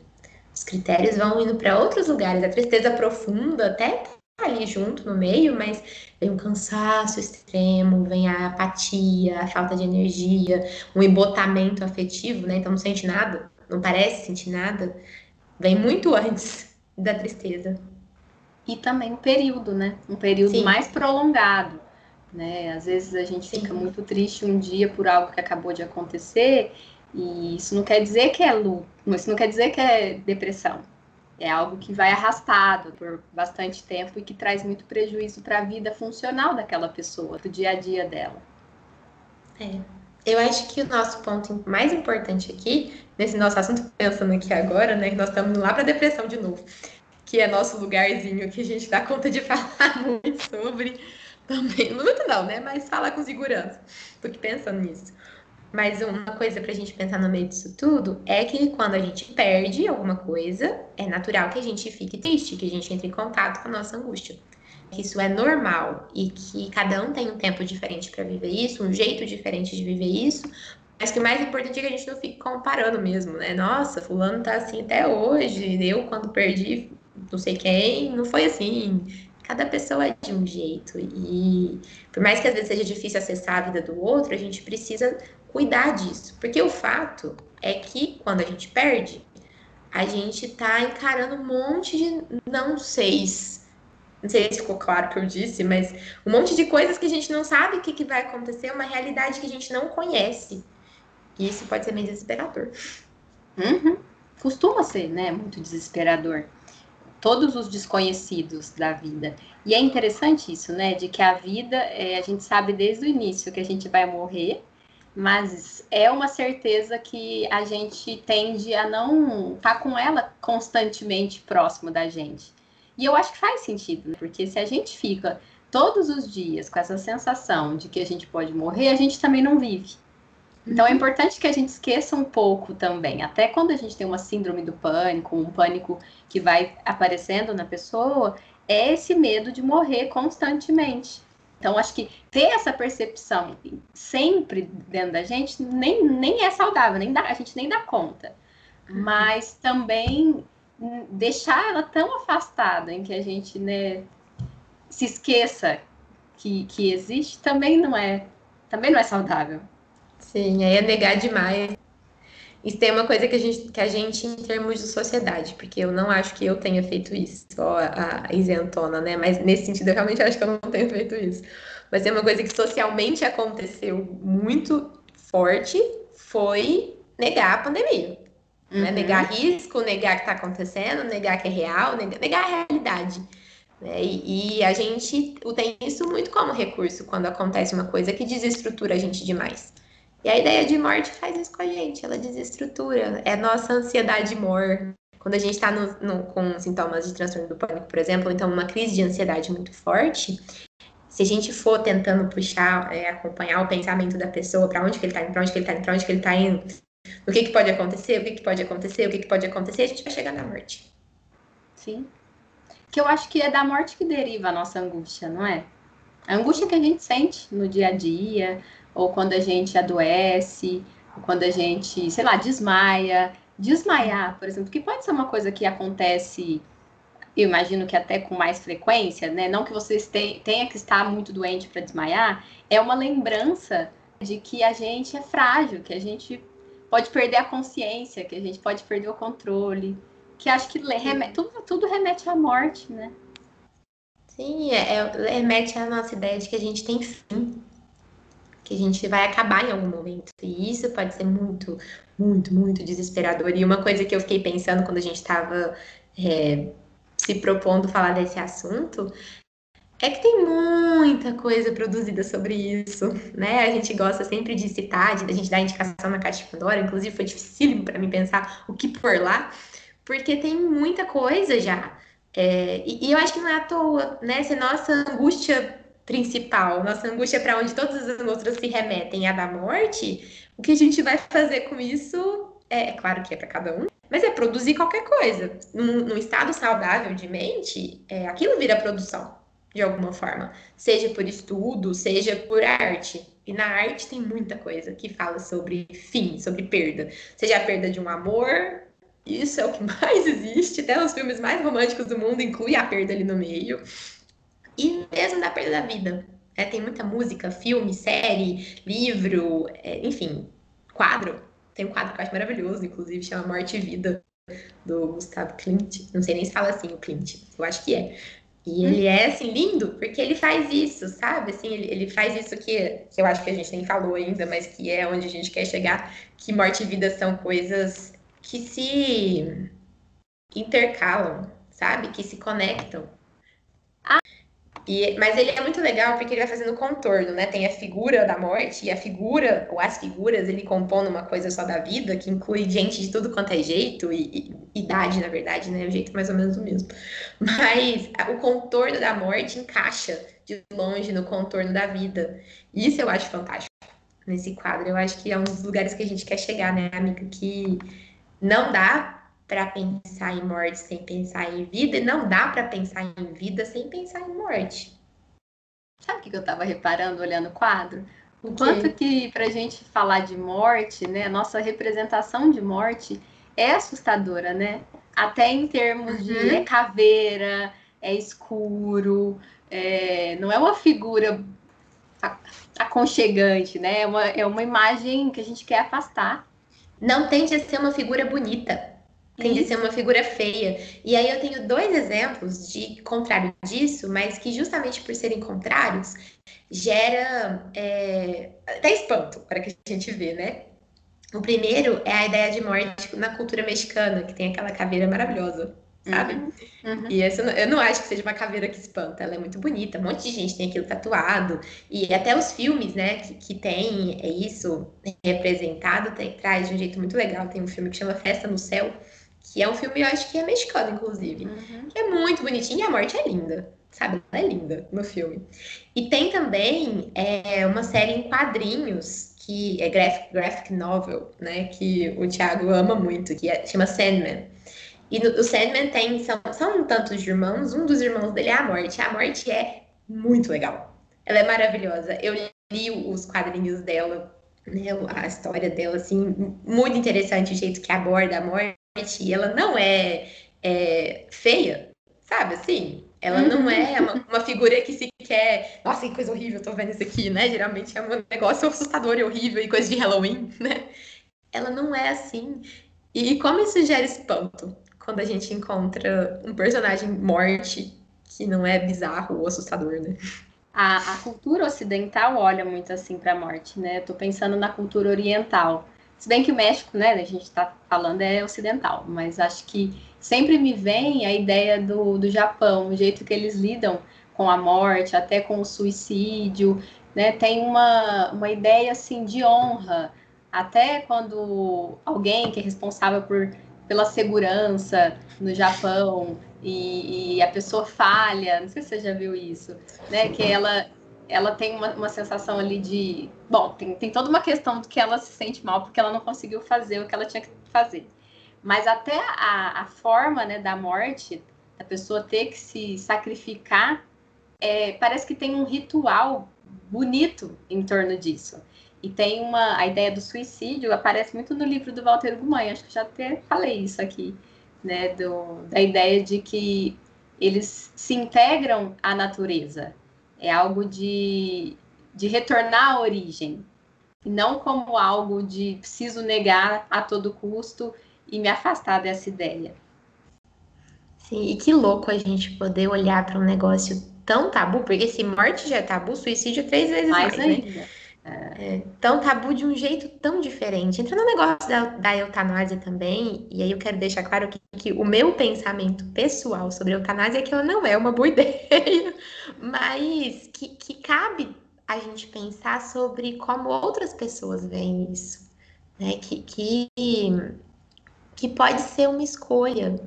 Speaker 4: Os critérios vão indo para outros lugares. A tristeza profunda até tá ali junto no meio, mas vem um cansaço extremo, vem a apatia, a falta de energia, um embotamento afetivo, né? Então não sente nada, não parece sentir nada. Vem muito antes da tristeza
Speaker 3: e também o período, né? Um período Sim. mais prolongado. Né? Às vezes a gente Sim. fica muito triste um dia por algo que acabou de acontecer, e isso não quer dizer que é luto, isso não quer dizer que é depressão. É algo que vai arrastado por bastante tempo e que traz muito prejuízo para a vida funcional daquela pessoa, do dia a dia dela.
Speaker 4: É. Eu acho que o nosso ponto mais importante aqui, nesse nosso assunto, pensando aqui agora, né, que nós estamos lá para depressão de novo, que é nosso lugarzinho, que a gente dá conta de falar muito sobre também. Muito não, né? Mas falar com segurança. Tô aqui pensando nisso. Mas uma coisa pra gente pensar no meio disso tudo é que quando a gente perde alguma coisa, é natural que a gente fique triste, que a gente entre em contato com a nossa angústia. Que isso é normal e que cada um tem um tempo diferente para viver isso, um jeito diferente de viver isso, mas que o mais importante é que a gente não fique comparando mesmo, né? Nossa, fulano tá assim até hoje, eu quando perdi não sei quem, não foi assim. Cada pessoa é de um jeito. E por mais que às vezes seja difícil acessar a vida do outro, a gente precisa cuidar disso. Porque o fato é que quando a gente perde, a gente tá encarando um monte de não sei. Não sei se ficou claro o que eu disse, mas um monte de coisas que a gente não sabe o que, que vai acontecer, uma realidade que a gente não conhece. E isso pode ser meio desesperador.
Speaker 3: Uhum. Costuma ser, né? Muito desesperador todos os desconhecidos da vida. E é interessante isso, né? De que a vida, é, a gente sabe desde o início que a gente vai morrer, mas é uma certeza que a gente tende a não estar tá com ela constantemente próximo da gente. E eu acho que faz sentido, né? porque se a gente fica todos os dias com essa sensação de que a gente pode morrer, a gente também não vive. Então é uhum. importante que a gente esqueça um pouco também, até quando a gente tem uma síndrome do pânico, um pânico que vai aparecendo na pessoa, é esse medo de morrer constantemente. Então, acho que ter essa percepção sempre dentro da gente nem, nem é saudável, nem dá, a gente nem dá conta. Uhum. Mas também deixar ela tão afastada em que a gente né, se esqueça que, que existe também não é também não é saudável.
Speaker 4: Sim, aí é negar demais. Isso tem uma coisa que a gente, que a gente em termos de sociedade, porque eu não acho que eu tenha feito isso, só a, a isentona, né? Mas nesse sentido, eu realmente acho que eu não tenho feito isso. mas é uma coisa que socialmente aconteceu muito forte foi negar a pandemia. Né? Uhum. Né? Negar risco, negar que está acontecendo, negar que é real, negar, negar a realidade. Né? E, e, a gente tem isso muito como recurso quando acontece uma coisa que desestrutura a gente demais. E a ideia de morte faz isso com a gente, ela desestrutura. É nossa ansiedade mor. Quando a gente está com sintomas de transtorno do pânico, por exemplo, ou então uma crise de ansiedade muito forte, se a gente for tentando puxar, é, acompanhar o pensamento da pessoa, para onde que ele está indo, para onde que ele está indo, para onde que ele está indo, o que, que pode acontecer, o que, que pode acontecer, o que, que pode acontecer, a gente vai chegar na morte.
Speaker 3: Sim. Que eu acho que é da morte que deriva a nossa angústia, não é? A angústia que a gente sente no dia a dia, ou quando a gente adoece, ou quando a gente, sei lá, desmaia. Desmaiar, por exemplo, que pode ser uma coisa que acontece, eu imagino que até com mais frequência, né? Não que você tenha que estar muito doente para desmaiar, é uma lembrança de que a gente é frágil, que a gente pode perder a consciência, que a gente pode perder o controle, que acho que remete, tudo, tudo remete à morte, né?
Speaker 4: Sim, é, é, remete à nossa ideia de que a gente tem fim, que a gente vai acabar em algum momento. E isso pode ser muito, muito, muito desesperador. E uma coisa que eu fiquei pensando quando a gente estava é, se propondo falar desse assunto é que tem muita coisa produzida sobre isso, né? A gente gosta sempre de citar, de a gente dar indicação na caixa de Pandora, inclusive foi dificílimo para mim pensar o que pôr lá, porque tem muita coisa já. É, e, e, eu acho que não é à toa, né? Se nossa angústia principal, nossa angústia para onde todas as outras se remetem é a da morte, o que a gente vai fazer com isso é, é claro que é para cada um, mas é produzir qualquer coisa. Num, num estado saudável de mente, é, aquilo vira produção, de alguma forma. Seja por estudo, seja por arte. E na arte tem muita coisa que fala sobre fim, sobre perda. Seja a perda de um amor, isso é o que mais existe. Até os filmes mais românticos do mundo incluem a perda ali no meio. E mesmo da perda da vida. É, tem muita música, filme, série, livro, é, enfim, quadro. Tem um quadro que eu acho maravilhoso, inclusive, chama Morte e Vida, do Gustavo Klimt. Não sei nem se fala assim o Klimt, eu acho que é. E ele é, assim, lindo, porque ele faz isso, sabe? Assim, ele, ele faz isso que, que eu acho que a gente nem falou ainda, mas que é onde a gente quer chegar, que morte e vida são coisas que se intercalam, sabe? Que se conectam. Ah, e, mas ele é muito legal porque ele vai fazendo contorno, né? Tem a figura da morte e a figura, ou as figuras, ele compõe uma coisa só da vida, que inclui gente de tudo quanto é jeito, e, e idade, na verdade, né? O jeito mais ou menos o mesmo. Mas o contorno da morte encaixa de longe no contorno da vida. Isso eu acho fantástico nesse quadro. Eu acho que é um dos lugares que a gente quer chegar, né, amiga? Que não dá para pensar em morte sem pensar em vida, e não dá para pensar em vida sem pensar em morte.
Speaker 3: Sabe o que eu estava reparando olhando o quadro? O quanto que para a gente falar de morte, né, nossa representação de morte é assustadora, né? Até em termos uhum. de é caveira, é escuro, é, não é uma figura aconchegante, né? É uma, é uma imagem que a gente quer afastar.
Speaker 4: Não tende a ser uma figura bonita tem de ser uma figura feia. E aí eu tenho dois exemplos de contrário disso, mas que justamente por serem contrários, gera é, até espanto para que a gente vê, né? O primeiro é a ideia de morte na cultura mexicana, que tem aquela caveira maravilhosa, sabe? Uhum. Uhum. E essa, eu não acho que seja uma caveira que espanta, ela é muito bonita, um monte de gente tem aquilo tatuado, e até os filmes, né, que, que tem é isso representado, tem, traz de um jeito muito legal. Tem um filme que chama Festa no Céu, que é um filme, eu acho que é mexicano, inclusive. Uhum. Que é muito bonitinho e a morte é linda, sabe? Ela é linda no filme. E tem também é, uma série em quadrinhos, que é graphic, graphic novel, né? Que o Thiago ama muito, que é, chama Sandman. E no, o Sandman tem, são, são tantos irmãos, um dos irmãos dele é a morte. A morte é muito legal. Ela é maravilhosa. Eu li os quadrinhos dela, né, a história dela, assim, muito interessante o jeito que aborda a morte e ela não é, é, feia, sabe assim? Ela não uhum. é uma, uma, figura que se quer. Nossa, que coisa horrível, tô vendo isso aqui, né? Geralmente é um negócio assustador e horrível e coisa de Halloween, né? Ela não é assim. E como isso gera espanto quando a gente encontra um personagem morte que não é bizarro ou assustador, né?
Speaker 3: a, a cultura ocidental olha muito assim para a morte, né? Estou pensando na cultura oriental. Se bem que o México, né, a gente está falando é ocidental, mas acho que sempre me vem a ideia do, do Japão, o jeito que eles lidam com a morte, até com o suicídio, né? Tem uma, uma ideia assim de honra, até quando alguém que é responsável por, pela segurança no Japão e, e, a pessoa falha, não sei se você já viu isso, né? Que ela, ela tem uma, uma sensação ali de. Bom, tem, tem toda uma questão de que ela se sente mal porque ela não conseguiu fazer o que ela tinha que fazer. Mas até a, a forma né, da morte, da pessoa ter que se sacrificar, é, parece que tem um ritual bonito em torno disso. E tem uma. A ideia do suicídio aparece muito no livro do Walter Guimarães, acho que já até falei isso aqui né, do, da ideia de que eles se integram à natureza. É algo de, de retornar à origem, e não como algo de preciso negar a todo custo e me afastar dessa ideia.
Speaker 4: Sim, e que louco a gente poder olhar para um negócio tão tabu, porque se morte já é tabu, suicídio é três vezes mais, mais né? ainda. Né? É, tão tabu de um jeito tão diferente. Entra no negócio da, da eutanásia também, e aí eu quero deixar claro que, que, o meu pensamento pessoal sobre a eutanásia é que ela não é uma boa ideia, mas que, que cabe a gente pensar sobre como outras pessoas veem isso, né? Que, que, que pode ser uma escolha.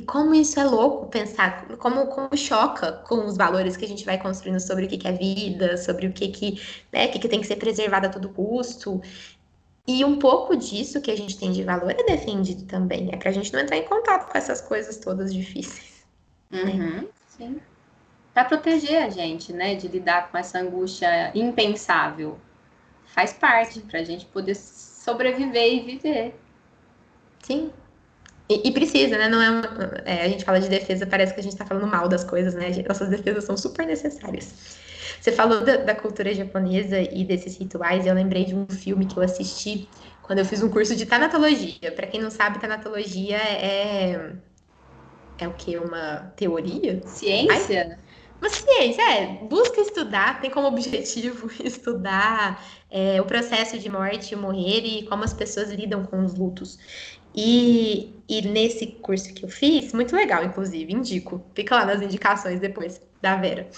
Speaker 4: E como isso é louco pensar, como, como choca com os valores que a gente vai construindo sobre o que, que é vida, sobre o que, que, né, que, que tem que ser preservado a todo custo. E um pouco disso que a gente tem de valor é defendido também. É para a gente não entrar em contato com essas coisas todas difíceis.
Speaker 3: Né? Uhum, sim. Para proteger a gente, né? De lidar com essa angústia impensável. Faz parte, para a gente poder sobreviver e viver.
Speaker 4: Sim, e, e, precisa, né? Não é, uma, é, A gente fala de defesa, parece que a gente tá falando mal das coisas, né? Nossas defesas são super necessárias. Você falou da, da cultura japonesa e desses rituais, e eu lembrei de um filme que eu assisti quando eu fiz um curso de tanatologia. Para quem não sabe, tanatologia é. É o que? Uma teoria?
Speaker 3: Ciência? Ai,
Speaker 4: uma ciência, é. Busca estudar, tem como objetivo estudar é, o processo de morte e morrer e como as pessoas lidam com os lutos. E, e nesse curso que eu fiz, muito legal, inclusive, indico. Fica lá nas indicações depois da Vera.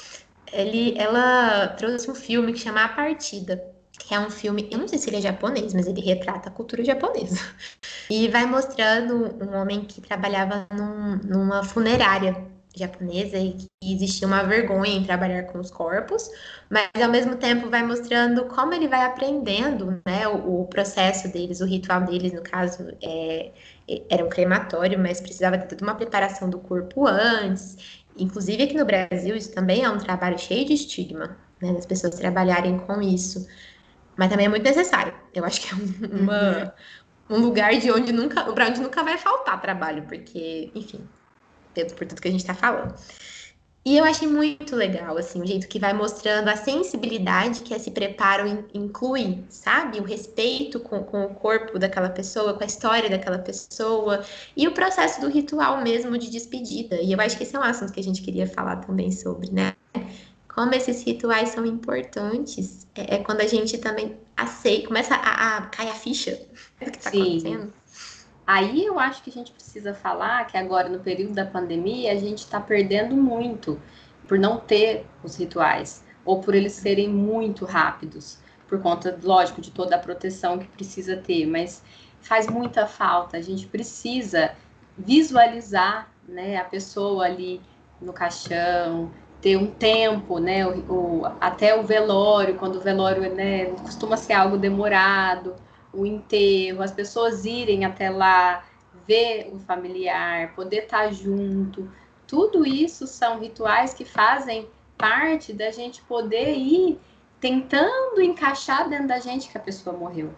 Speaker 4: Ele, ela trouxe um filme que chama A Partida, que é um filme, eu não sei se ele é japonês, mas ele retrata a cultura japonesa. E vai mostrando um homem que trabalhava num, numa funerária japonesa e que existia uma vergonha em trabalhar com os corpos, mas ao mesmo tempo vai mostrando como ele vai aprendendo, né, o, o processo deles, o ritual deles, no caso, é, é, era um crematório, mas precisava ter toda uma preparação do corpo antes. Inclusive aqui no Brasil isso também é um trabalho cheio de estigma, né, das pessoas trabalharem com isso, mas também é muito necessário. Eu acho que é uma, uhum. um lugar de onde nunca, para onde nunca vai faltar trabalho, porque, enfim, por tudo que a gente está falando. E eu achei muito legal, assim, o jeito que vai mostrando a sensibilidade que esse preparo inclui, sabe? O respeito com, com o corpo daquela pessoa, com a história daquela pessoa, e o processo do ritual mesmo de despedida. E eu acho que esse é um assunto que a gente queria falar também sobre, né? Como esses rituais são importantes, é, é quando a gente também aceita, começa a, a cair a ficha do que está acontecendo.
Speaker 3: Aí eu acho que a gente precisa falar que agora, no período da pandemia, a gente está perdendo muito por não ter os rituais, ou por eles serem muito rápidos, por conta, lógico, de toda a proteção que precisa ter, mas faz muita falta. A gente precisa visualizar né, a pessoa ali no caixão, ter um tempo, né, o, o, até o velório, quando o velório né, costuma ser algo demorado o enterro, as pessoas irem até lá, ver o familiar, poder estar junto. Tudo isso são rituais que fazem parte da gente poder ir tentando encaixar dentro da gente que a pessoa morreu.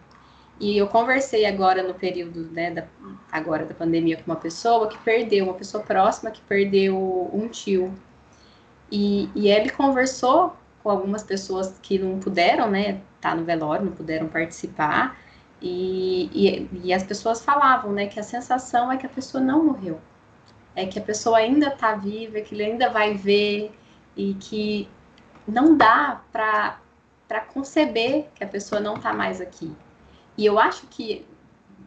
Speaker 3: E eu conversei agora no período, né, da, agora da pandemia com uma pessoa que perdeu, uma pessoa próxima que perdeu um tio. E, e ele conversou com algumas pessoas que não puderam, né, estar tá no velório, não puderam participar. E, e, e, as pessoas falavam, né, que a sensação é que a pessoa não morreu, é que a pessoa ainda está viva, que ele ainda vai ver e que não dá para conceber que a pessoa não está mais aqui. E eu acho que,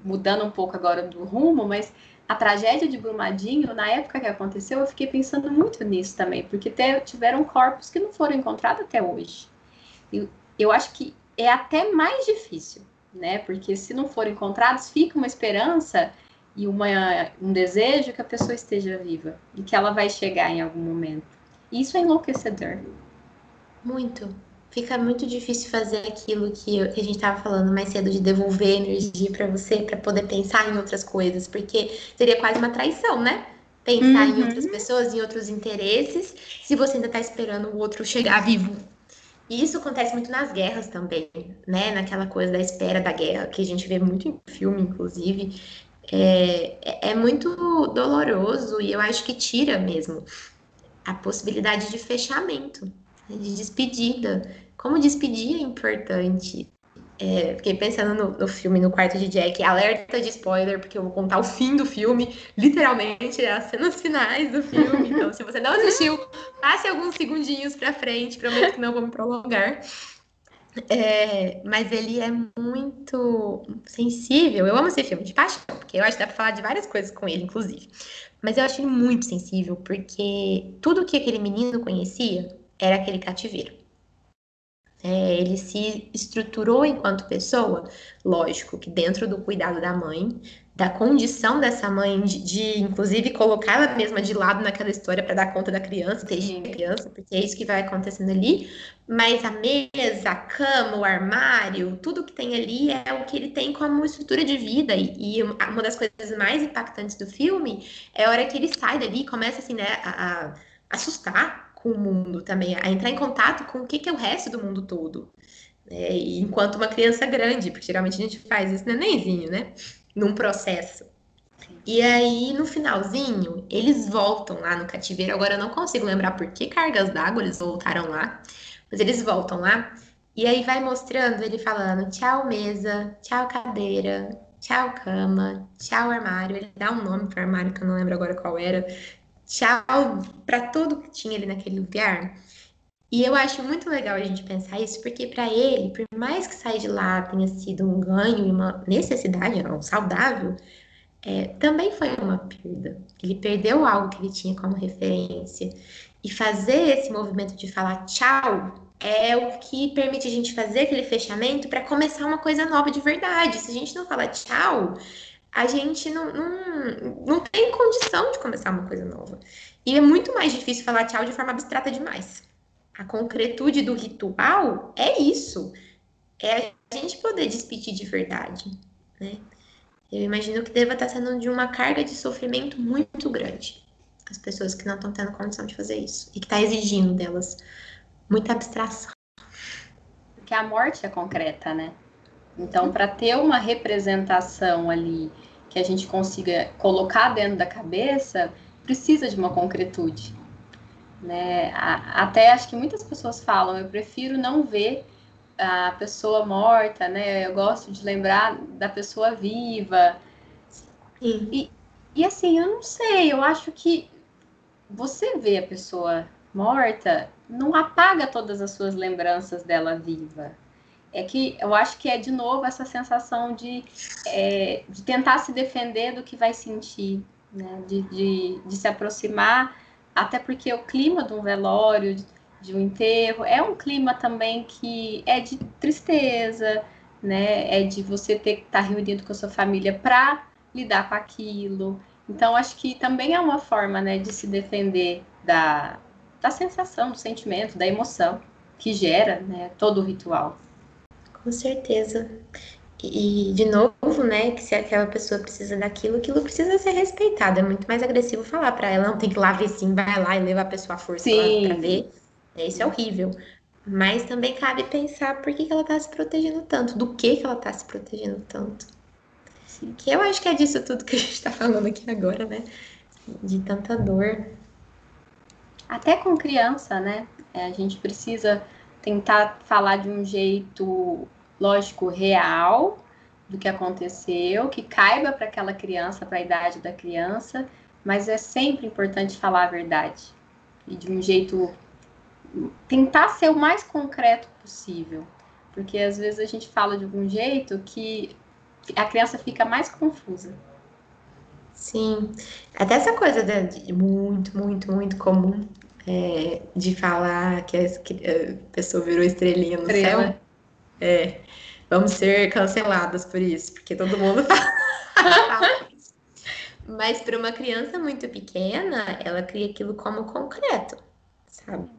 Speaker 3: mudando um pouco agora do rumo, mas a tragédia de Brumadinho, na época que aconteceu, eu fiquei pensando muito nisso também, porque tiveram corpos que não foram encontrados até hoje. E eu acho que é até mais difícil, né? Porque se não forem encontrados, fica uma esperança e uma, um desejo que a pessoa esteja viva e que ela vai chegar em algum momento. Isso é enlouquecedor.
Speaker 4: Muito. Fica muito difícil fazer aquilo que, que a gente estava falando mais cedo, de devolver energia para você, para poder pensar em outras coisas, porque seria quase uma traição, né? Pensar uhum. em outras pessoas, em outros interesses, se você ainda está esperando o outro chegar vivo. E isso acontece muito nas guerras também, né? Naquela coisa da espera da guerra, que a gente vê muito em filme, inclusive. É, é, é muito doloroso e eu acho que tira mesmo a possibilidade de fechamento de despedida. Como despedir é importante. É, fiquei pensando no, no, filme No Quarto de Jack, alerta de spoiler, porque eu vou contar o fim do filme, literalmente, as cenas finais do filme. Então, se você não assistiu, passe alguns segundinhos pra frente, prometo que não vou me prolongar. É, mas ele é muito sensível. Eu amo esse filme de paixão, porque eu acho que dá pra falar de várias coisas com ele, inclusive. Mas eu acho ele muito sensível, porque tudo que aquele menino conhecia era aquele cativeiro. É, ele se estruturou enquanto pessoa, lógico que dentro do cuidado da mãe, da condição dessa mãe de, de inclusive colocar ela mesma de lado naquela história para dar conta da criança, ter criança, porque é isso que vai acontecendo ali. Mas a mesa, a cama, o armário, tudo que tem ali é o que ele tem como estrutura de vida. E, e uma das coisas mais impactantes do filme é a hora que ele sai dali e começa assim, né, a, a assustar com o mundo também, a entrar em contato com o que, que é o resto do mundo todo. É, enquanto uma criança grande, porque geralmente a gente faz isso nenenzinho, né? Num processo. E aí, no finalzinho, eles voltam lá no cativeiro. Agora eu não consigo lembrar por que cargas d'água eles voltaram lá, mas eles voltam lá. E aí vai mostrando ele falando tchau mesa, tchau cadeira, tchau cama, tchau armário. Ele dá um nome para armário que eu não lembro agora qual era tchau para tudo que tinha ali naquele lugar. E eu acho muito legal a gente pensar isso, porque para ele, por mais que sair de lá tenha sido um ganho e uma necessidade, um saudável, é, também foi uma perda. Ele perdeu algo que ele tinha como referência. E fazer esse movimento de falar tchau é o que permite a gente fazer aquele fechamento para começar uma coisa nova de verdade. Se a gente não falar tchau, a gente não, não, não tem condição de começar uma coisa nova. E é muito mais difícil falar tchau de forma abstrata demais. A concretude do ritual é isso. É a gente poder despedir de verdade, né? Eu imagino que deva estar sendo de uma carga de sofrimento muito grande. As pessoas que não estão tendo condição de fazer isso. E que está exigindo delas muita abstração.
Speaker 3: Porque a morte é concreta, né? Então, para ter uma representação ali que a gente consiga colocar dentro da cabeça, precisa de uma concretude. Né? Até acho que muitas pessoas falam, eu prefiro não ver a pessoa morta, né? Eu gosto de lembrar da pessoa viva. E, e assim, eu não sei, eu acho que você vê a pessoa morta, não apaga todas as suas lembranças dela viva é que eu acho que é de novo essa sensação de, é, de tentar se defender do que vai sentir, né? de, de, de, se aproximar, até porque o clima de um velório, de, de um enterro, é um clima também que é de tristeza, né? é de você ter que estar reunido com a sua família para lidar com aquilo. Então, acho que também é uma forma né, de se defender da, da sensação, do sentimento, da emoção que gera né, todo o ritual.
Speaker 4: Com certeza. E, de novo, né, que se aquela pessoa precisa daquilo, aquilo precisa ser respeitado. É muito mais agressivo falar para ela, não tem que lá ver sim, vai lá e levar a pessoa à força para ver. Isso é horrível. Mas também cabe pensar por que, que ela tá se protegendo tanto, do que, que ela tá se protegendo tanto. Sim. Que eu acho que é disso tudo que a gente tá falando aqui agora, né? De tanta dor.
Speaker 3: Até com criança, né? É, a gente precisa tentar falar de um jeito lógico, real do que aconteceu, que caiba para aquela criança, para a idade da criança, mas é sempre importante falar a verdade e de um jeito tentar ser o mais concreto possível. Porque às vezes a gente fala de algum jeito que a criança fica mais confusa.
Speaker 4: Sim, até essa coisa de, muito, muito, muito comum é, de falar que a, pessoa virou estrelinha no Estrela. céu. É, vamos ser canceladas por isso, porque todo mundo fala. Mas para uma criança muito pequena, ela cria aquilo como concreto, sabe?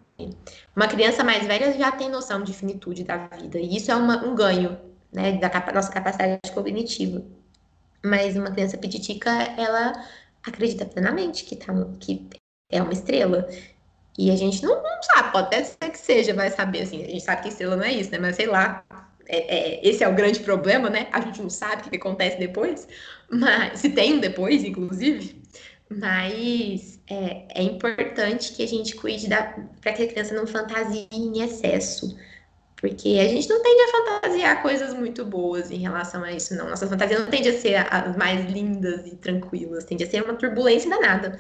Speaker 4: Uma criança mais velha já tem noção de finitude da vida, e isso é uma, um ganho, né, da capa, nossa capacidade cognitiva. Mas uma criança pititica, ela acredita plenamente que, tá, que é uma estrela. E a gente não, não, sabe, pode até ser que seja, vai saber, assim, a gente sabe que estrela não é isso, né? Mas sei lá, é, é, esse é o grande problema, né? A gente não sabe o que, acontece depois, mas se tem um depois, inclusive. Mas é, é importante que a gente cuide para que a criança não fantasie em excesso. Porque a gente não tende a fantasiar coisas muito boas em relação a isso, não. Nossa fantasia não tende a ser as mais lindas e tranquilas, tende a ser uma turbulência danada.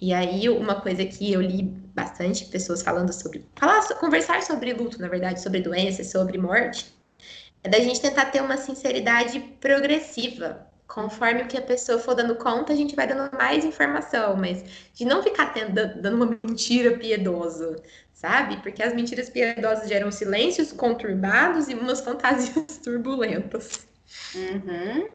Speaker 4: E aí, uma coisa que eu li bastante pessoas falando sobre. Falar, conversar sobre luto, na verdade, sobre doença, sobre morte, é da gente tentar ter uma sinceridade progressiva. Conforme o que a pessoa for dando conta, a gente vai dando mais informação, mas de não ficar tendo, dando uma mentira piedosa, sabe? Porque as mentiras piedosas geram silêncios conturbados e umas fantasias turbulentas.
Speaker 3: Uhum.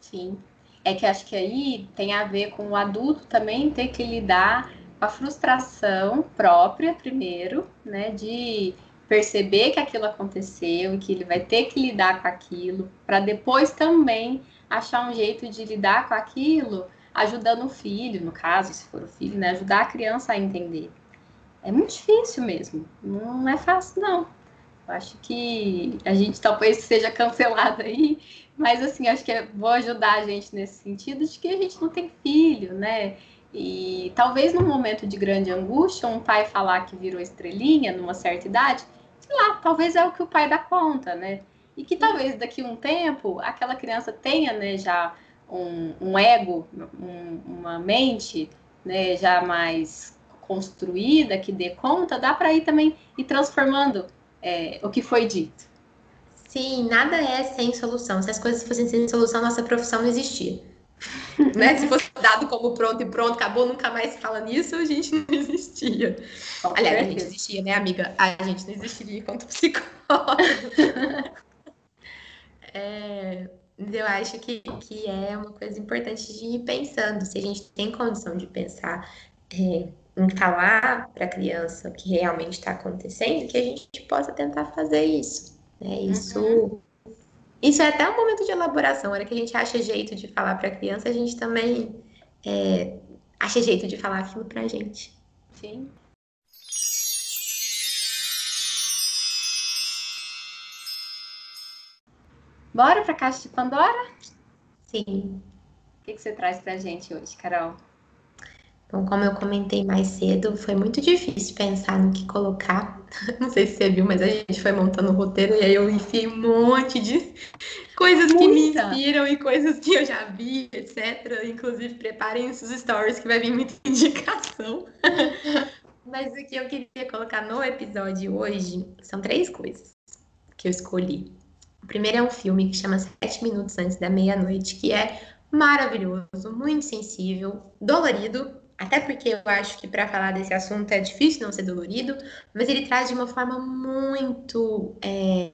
Speaker 3: Sim. É que acho que aí tem a ver com o adulto também ter que lidar com a frustração própria, primeiro, né? De perceber que aquilo aconteceu e que ele vai ter que lidar com aquilo, para depois também achar um jeito de lidar com aquilo, ajudando o filho, no caso, se for o filho, né? Ajudar a criança a entender é muito difícil mesmo. Não é fácil, não. Eu acho que a gente talvez seja cancelado aí, mas assim, acho que é, vou ajudar a gente nesse sentido de que a gente não tem filho, né? E talvez num momento de grande angústia, um pai falar que virou estrelinha numa certa idade, sei lá, talvez é o que o pai dá conta, né? E que talvez daqui a um tempo aquela criança tenha, né, já um, um ego, um, uma mente, né, já mais construída, que dê conta, dá para ir também ir transformando é, o que foi dito.
Speaker 4: Sim, nada é sem solução. Se as coisas fossem sem solução, nossa profissão não existia. né? Se fosse dado como pronto e pronto, acabou, nunca mais fala nisso, a gente não existia. Aliás, certeza. a gente existia, né, amiga? A gente não existiria enquanto psicóloga. é, eu acho que, que é uma coisa importante de ir pensando. Se a gente tem condição de pensar é, em falar para a criança o que realmente está acontecendo, que a gente possa tentar fazer isso. Né? Isso, uhum. isso é até um momento de elaboração. A hora que a gente acha jeito de falar para a criança, a gente também é, acha jeito de falar aquilo para a gente.
Speaker 3: Sim. Bora para a caixa de Pandora?
Speaker 4: Sim.
Speaker 3: O que, que você traz para a gente hoje, Carol?
Speaker 4: Então, como eu comentei mais cedo, foi muito difícil pensar no que colocar. Não sei se você viu, mas a gente foi montando o roteiro e aí eu enfiei um monte de coisas Muita. que me inspiram e coisas que eu já vi, etc. Inclusive, preparem os stories que vai vir muita indicação. mas o que eu queria colocar no episódio hoje são três coisas que eu escolhi. O primeiro é um filme que chama Sete Minutos Antes da Meia-Noite, que é maravilhoso, muito sensível, dolorido, até porque eu acho que para falar desse assunto é difícil não ser dolorido, mas ele traz de uma forma muito. É,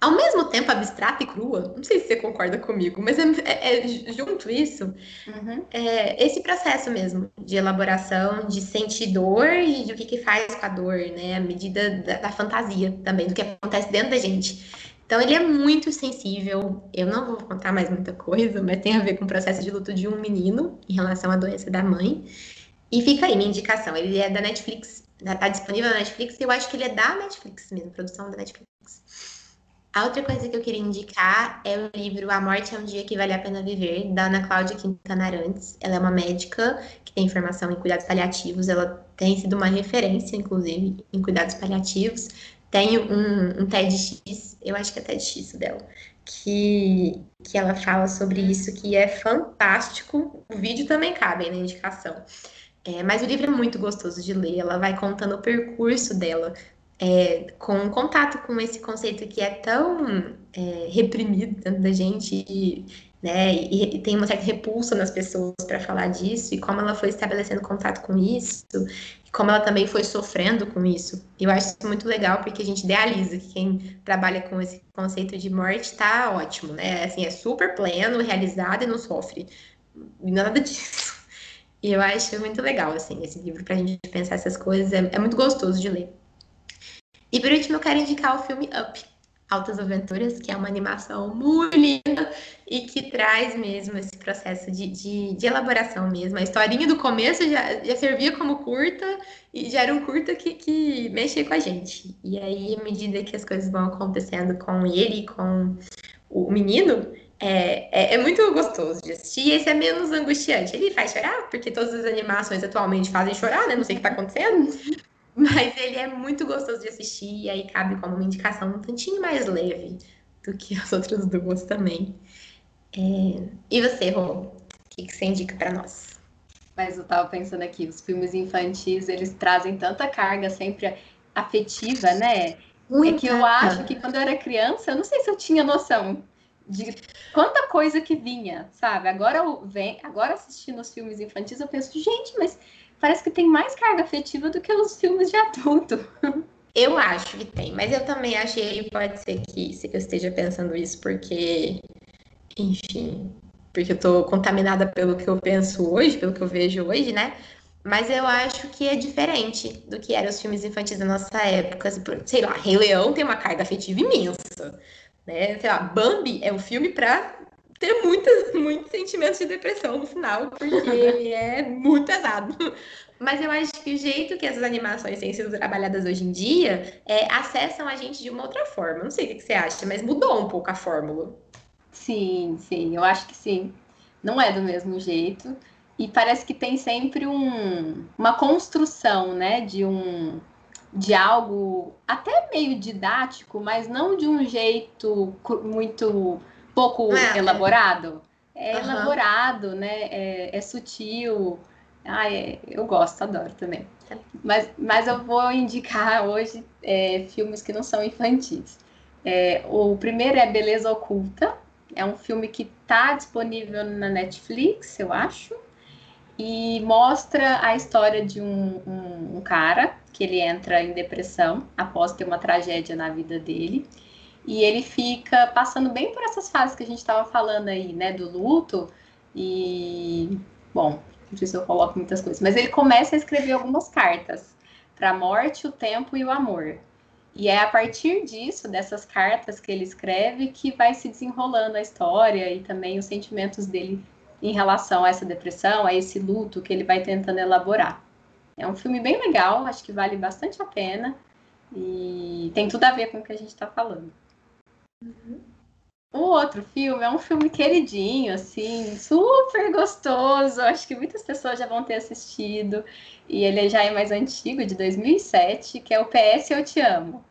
Speaker 4: ao mesmo tempo abstrata e crua. Não sei se você concorda comigo, mas é, é, é junto isso, uhum. é, esse processo mesmo de elaboração, de sentir dor e de o que, que faz com a dor, né? A medida da, da fantasia também, do que acontece dentro da gente. Então, ele é muito sensível. Eu não vou contar mais muita coisa, mas tem a ver com o processo de luto de um menino em relação à doença da mãe. E fica aí minha indicação. Ele é da Netflix, tá disponível na Netflix, e eu acho que ele é da Netflix mesmo, produção da Netflix. A outra coisa que eu queria indicar é o livro A Morte é um Dia que Vale a Pena Viver, da Ana Cláudia Quintana Arantes. Ela é uma médica que tem formação em cuidados paliativos, ela tem sido uma referência, inclusive, em cuidados paliativos. Tem um, um TEDx, eu acho que é TEDx dela, que, que ela fala sobre isso, que é fantástico. O vídeo também cabe na indicação. É, mas o livro é muito gostoso de ler, ela vai contando o percurso dela, é, com contato com esse conceito que é tão é, reprimido dentro da gente e, né, e, e, tem uma certa repulsa nas pessoas para falar disso e como ela foi estabelecendo contato com isso e como ela também foi sofrendo com isso. Eu acho isso muito legal porque a gente idealiza que quem trabalha com esse conceito de morte está ótimo, né? Assim, é super pleno, realizado e não sofre. Nada disso. E eu acho muito legal, assim, esse livro para a gente pensar essas coisas. É, é muito gostoso de ler. E por último, eu quero indicar o filme Up, Altas Aventuras, que é uma animação muito linda e que traz mesmo esse processo de, de, de, elaboração mesmo. A historinha do começo já, já servia como curta e já era um curta que, que mexia com a gente. E aí, à medida que as coisas vão acontecendo com ele, com o menino, é, é, é, muito gostoso de assistir esse é menos angustiante. Ele faz chorar, porque todas as animações atualmente fazem chorar, né? Não sei o que tá acontecendo. Mas ele é muito gostoso de assistir e aí cabe como uma indicação um tantinho mais leve do que as outras duas também. É... E você, Rô? O que, que você indica para nós?
Speaker 3: Mas eu tava pensando aqui, os filmes infantis, eles trazem tanta carga sempre afetiva, né? Muita. É que eu acho que quando eu era criança, eu não sei se eu tinha noção de quanta coisa que vinha, sabe? Agora eu vem, agora assistindo os filmes infantis, eu penso, gente, mas parece que tem mais carga afetiva do que os filmes de adulto.
Speaker 4: Eu acho que tem, mas eu também achei, pode ser que eu esteja pensando isso porque, enfim, porque eu tô contaminada pelo que eu penso hoje, pelo que eu vejo hoje, né? Mas eu acho que é diferente do que eram os filmes infantis da nossa época. Sei lá, Rei Leão tem uma carga afetiva imensa. Né? Sei lá, Bambi é um filme para ter muitas, muitos sentimentos de depressão no final, porque ele é muito pesado. Mas eu acho que o jeito que essas animações têm sido trabalhadas hoje em dia é, acessam a gente de uma outra forma. Não sei o que você acha, mas mudou um pouco a fórmula.
Speaker 3: Sim, sim, eu acho que sim. Não é do mesmo jeito. E parece que tem sempre um, uma construção, né, de um de algo até meio didático, mas não de um jeito muito pouco ah, elaborado. É uhum. elaborado, né? É, é sutil. Ah, é, eu gosto, adoro também. Mas, mas eu vou indicar hoje é, filmes que não são infantis. É, o primeiro é Beleza Oculta. É um filme que está disponível na Netflix, eu acho. E mostra a história de um, um, um cara que ele entra em depressão após ter uma tragédia na vida dele. E ele fica passando bem por essas fases que a gente estava falando aí, né, do luto. E, bom, não sei se eu coloco muitas coisas, mas ele começa a escrever algumas cartas para a morte, o tempo e o amor. E é a partir disso, dessas cartas que ele escreve, que vai se desenrolando a história e também os sentimentos dele em relação a essa depressão, a esse luto que ele vai tentando elaborar. É um filme bem legal, acho que vale bastante a pena e tem tudo a ver com o que a gente está falando. Uhum. O outro filme é um filme queridinho, assim, super gostoso. Acho que muitas pessoas já vão ter assistido. E ele já é mais antigo, de 2007, que é o PS Eu Te Amo.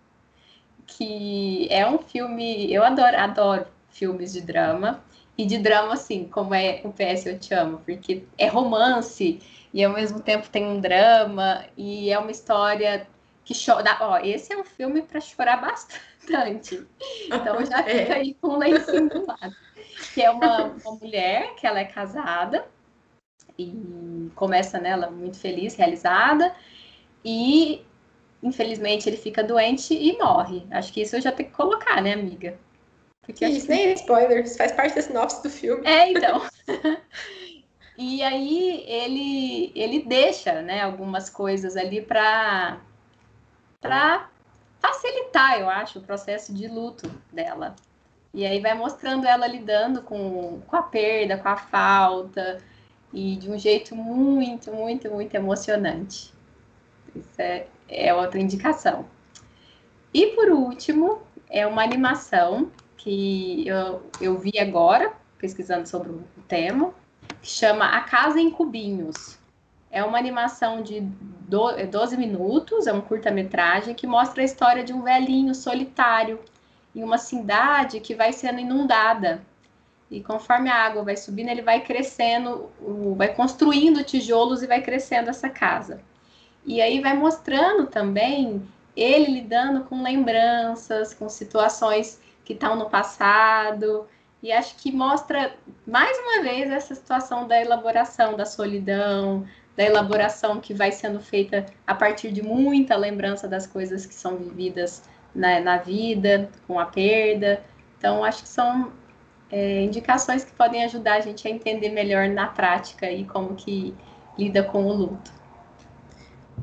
Speaker 3: Que é um filme. Eu adoro, adoro filmes de drama. E de drama, assim, como é o PS Eu Te Amo, porque é romance e ao mesmo tempo tem um drama e é uma história que chora. Ó, esse é um filme para chorar bastante. Então já é. fica aí com um lencinho do lado. Que é uma, uma mulher que ela é casada e começa nela muito feliz, realizada, e infelizmente ele fica doente e morre. Acho que isso eu já tenho que colocar, né, amiga?
Speaker 4: Porque isso que... nem é spoilers, faz parte da sinopse do filme.
Speaker 3: É, então. e aí ele ele deixa, né, algumas coisas ali para para facilitar, eu acho, o processo de luto dela. E aí vai mostrando ela lidando com, com a perda, com a falta, e de um jeito muito, muito, muito emocionante. Isso é, é outra indicação. E por último, é uma animação que eu, eu vi agora, pesquisando sobre o tema, que chama A Casa em Cubinhos. É uma animação de 12 é minutos, é um curta-metragem que mostra a história de um velhinho solitário em uma cidade que vai sendo inundada. e conforme a água vai subindo, ele vai crescendo, vai construindo tijolos e vai crescendo essa casa. E aí vai mostrando também ele lidando com lembranças, com situações que estão no passado. E acho que mostra mais uma vez essa situação da elaboração da solidão, da elaboração que vai sendo feita a partir de muita lembrança das coisas que são vividas na, na vida, com a perda. Então, acho que são é, indicações que podem ajudar a gente a entender melhor na prática e como que lida com o luto.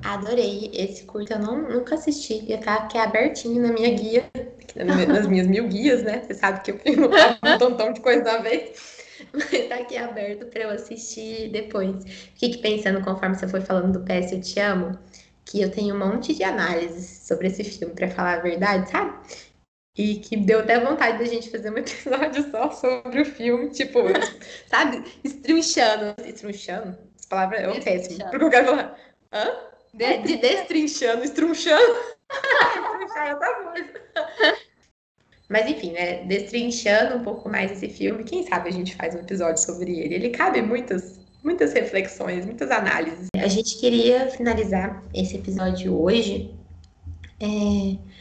Speaker 4: Adorei esse curso, eu não, nunca assisti, ia estar aqui abertinho na minha guia, nas minhas mil guias, né? Você sabe que eu tenho um montão de coisa a ver, mas tá aqui aberto para eu assistir depois. Fique pensando, conforme você foi falando do PS Eu Te Amo, que eu tenho um monte de análises sobre esse filme, para falar a verdade, sabe? E que deu até vontade da gente fazer um episódio só sobre o filme, tipo, sabe? Estrinchando. Estrinchando? Essa palavra é um péssimo. Porque eu quero falar. Hã? De, de destrinchando, estrunchando. Estrinchar é outra coisa. Mas enfim, né? Destrinchando um pouco mais esse filme, quem sabe a gente faz um episódio sobre ele. Ele cabe muitas, muitas reflexões, muitas análises. A gente queria finalizar esse episódio hoje. É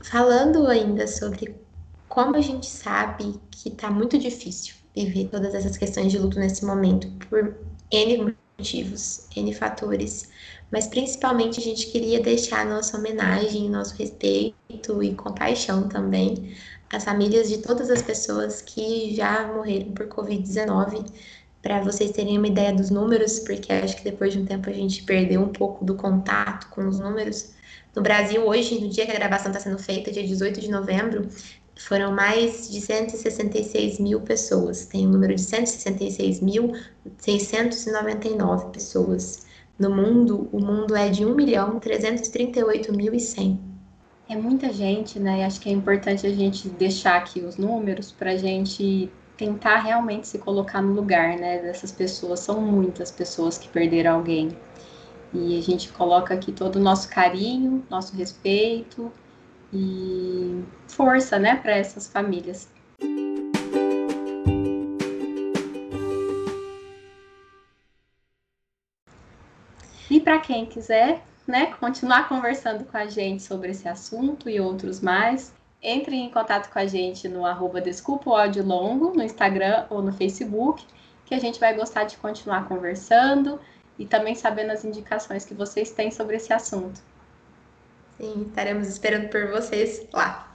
Speaker 4: falando ainda sobre como a gente sabe que está muito difícil viver todas essas questões de luto nesse momento, por N motivos, N fatores, mas principalmente a gente queria deixar nossa homenagem, nosso respeito e compaixão também às famílias de todas as pessoas que já morreram por Covid-19, para vocês terem uma ideia dos números, porque acho que depois de um tempo a gente perdeu um pouco do contato com os números. No Brasil, hoje, no dia que a gravação está sendo feita, dia 18 de novembro, foram mais de 166 mil pessoas. Tem um número de 166.699 pessoas. No mundo, o mundo é de 1 milhão 338 mil e 100.
Speaker 3: É muita gente, né? E acho que é importante a gente deixar aqui os números para a gente tentar realmente se colocar no lugar, né? Dessas pessoas. São muitas pessoas que perderam alguém. E a gente coloca aqui todo o nosso carinho, nosso respeito e força, né, para essas famílias. E para quem quiser, né, continuar conversando com a gente sobre esse assunto e outros mais, entre em contato com a gente no arroba Desculpa o Ódio Longo, no Instagram ou no Facebook, que a gente vai gostar de continuar conversando e também sabendo as indicações que vocês têm sobre esse assunto.
Speaker 4: Sim, estaremos esperando por vocês lá.